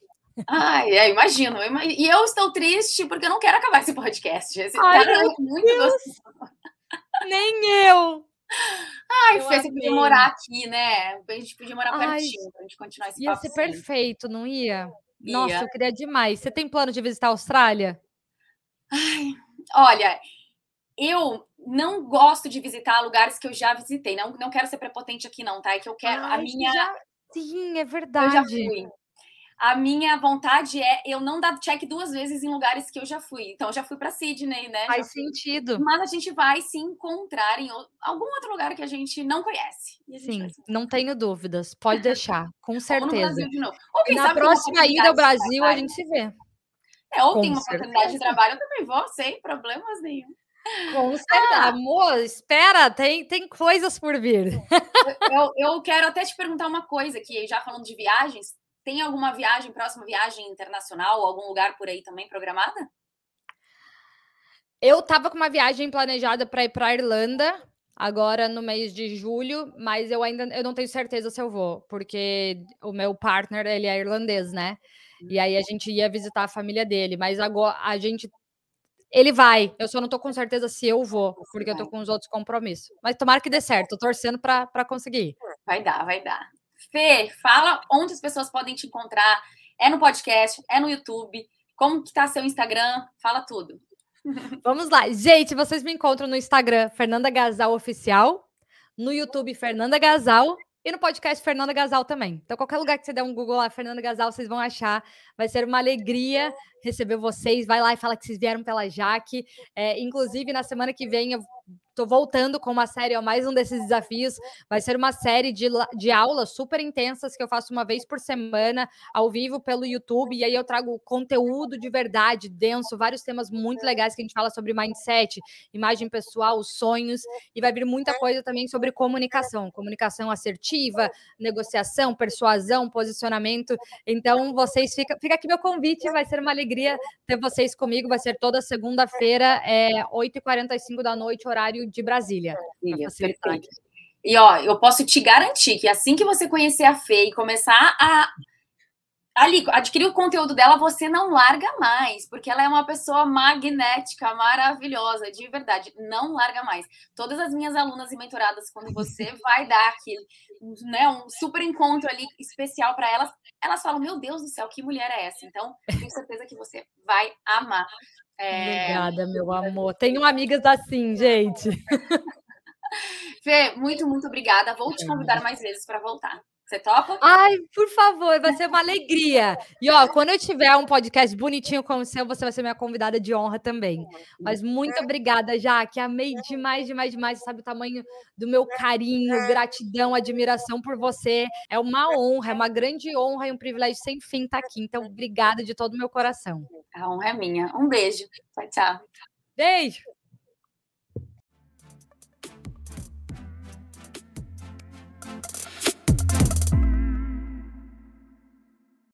Ai, é, imagino. E eu estou triste porque eu não quero acabar esse podcast. Esse Ai, cara é muito gostoso. Nem eu. Ai, Fê, você podia morar aqui, né? A gente podia morar Ai, pertinho pra gente continuar esse ia papo. Ia ser perfeito, não ia? ia? Nossa, eu queria demais. Você tem plano de visitar a Austrália? Ai, olha, eu não gosto de visitar lugares que eu já visitei. Não, não quero ser prepotente aqui, não, tá? É que eu quero. Ai, a minha. Já... Sim, é verdade. Eu já fui a minha vontade é eu não dar check duas vezes em lugares que eu já fui. Então, eu já fui para Sydney, né? Faz sentido. Mas a gente vai se encontrar em algum outro lugar que a gente não conhece. Sim, não tenho dúvidas. Pode deixar, com certeza. de novo. Ou, Na próxima ida ao Brasil, a gente se vê. É, ou com tem uma certeza. oportunidade de trabalho, eu também vou, sem problemas nenhum. Com certeza. Ah, Amor, espera, tem, tem coisas por vir. Eu, eu quero até te perguntar uma coisa aqui, já falando de viagens. Tem alguma viagem, próxima viagem internacional, algum lugar por aí também programada? Eu tava com uma viagem planejada para ir para Irlanda agora no mês de julho, mas eu ainda eu não tenho certeza se eu vou, porque o meu partner, ele é irlandês, né? E aí a gente ia visitar a família dele, mas agora a gente ele vai, eu só não tô com certeza se eu vou, porque eu tô com os outros compromissos. Mas tomara que dê certo, tô torcendo para conseguir. Vai dar, vai dar. Fê, fala onde as pessoas podem te encontrar. É no podcast, é no YouTube. Como que tá seu Instagram? Fala tudo. Vamos lá. Gente, vocês me encontram no Instagram, Fernanda Gasal Oficial, no YouTube, Fernanda Gasal, e no podcast Fernanda Gasal também. Então, qualquer lugar que você der um Google lá, Fernanda Gasal, vocês vão achar. Vai ser uma alegria receber vocês. Vai lá e fala que vocês vieram pela Jaque. É, inclusive, na semana que vem, eu Tô voltando com uma série, ó, mais um desses desafios. Vai ser uma série de, de aulas super intensas que eu faço uma vez por semana, ao vivo pelo YouTube. E aí eu trago conteúdo de verdade, denso, vários temas muito legais que a gente fala sobre mindset, imagem pessoal, sonhos. E vai vir muita coisa também sobre comunicação, comunicação assertiva, negociação, persuasão, posicionamento. Então, vocês fica, fica aqui meu convite, vai ser uma alegria ter vocês comigo. Vai ser toda segunda-feira, é 8h45 da noite, horário de Brasília. Brasília perfeito. E ó, eu posso te garantir que assim que você conhecer a Fê e começar a ali adquirir o conteúdo dela, você não larga mais, porque ela é uma pessoa magnética, maravilhosa, de verdade, não larga mais. Todas as minhas alunas e mentoradas, quando você vai dar aquilo, né, um super encontro ali especial para elas, elas falam: "Meu Deus do céu, que mulher é essa?". Então, tenho certeza que você vai amar. É... Obrigada, meu amor. Tenho amigas assim, gente. Fê, muito, muito obrigada. Vou te convidar mais vezes para voltar. Você topa? Ai, por favor, vai ser uma alegria. E ó, quando eu tiver um podcast bonitinho como o seu, você vai ser minha convidada de honra também. Mas muito obrigada, Jaque. Amei demais, demais, demais. Você sabe o tamanho do meu carinho, gratidão, admiração por você. É uma honra, é uma grande honra e um privilégio sem fim estar aqui. Então, obrigada de todo o meu coração. A honra é minha. Um beijo. Tchau, tchau. Beijo.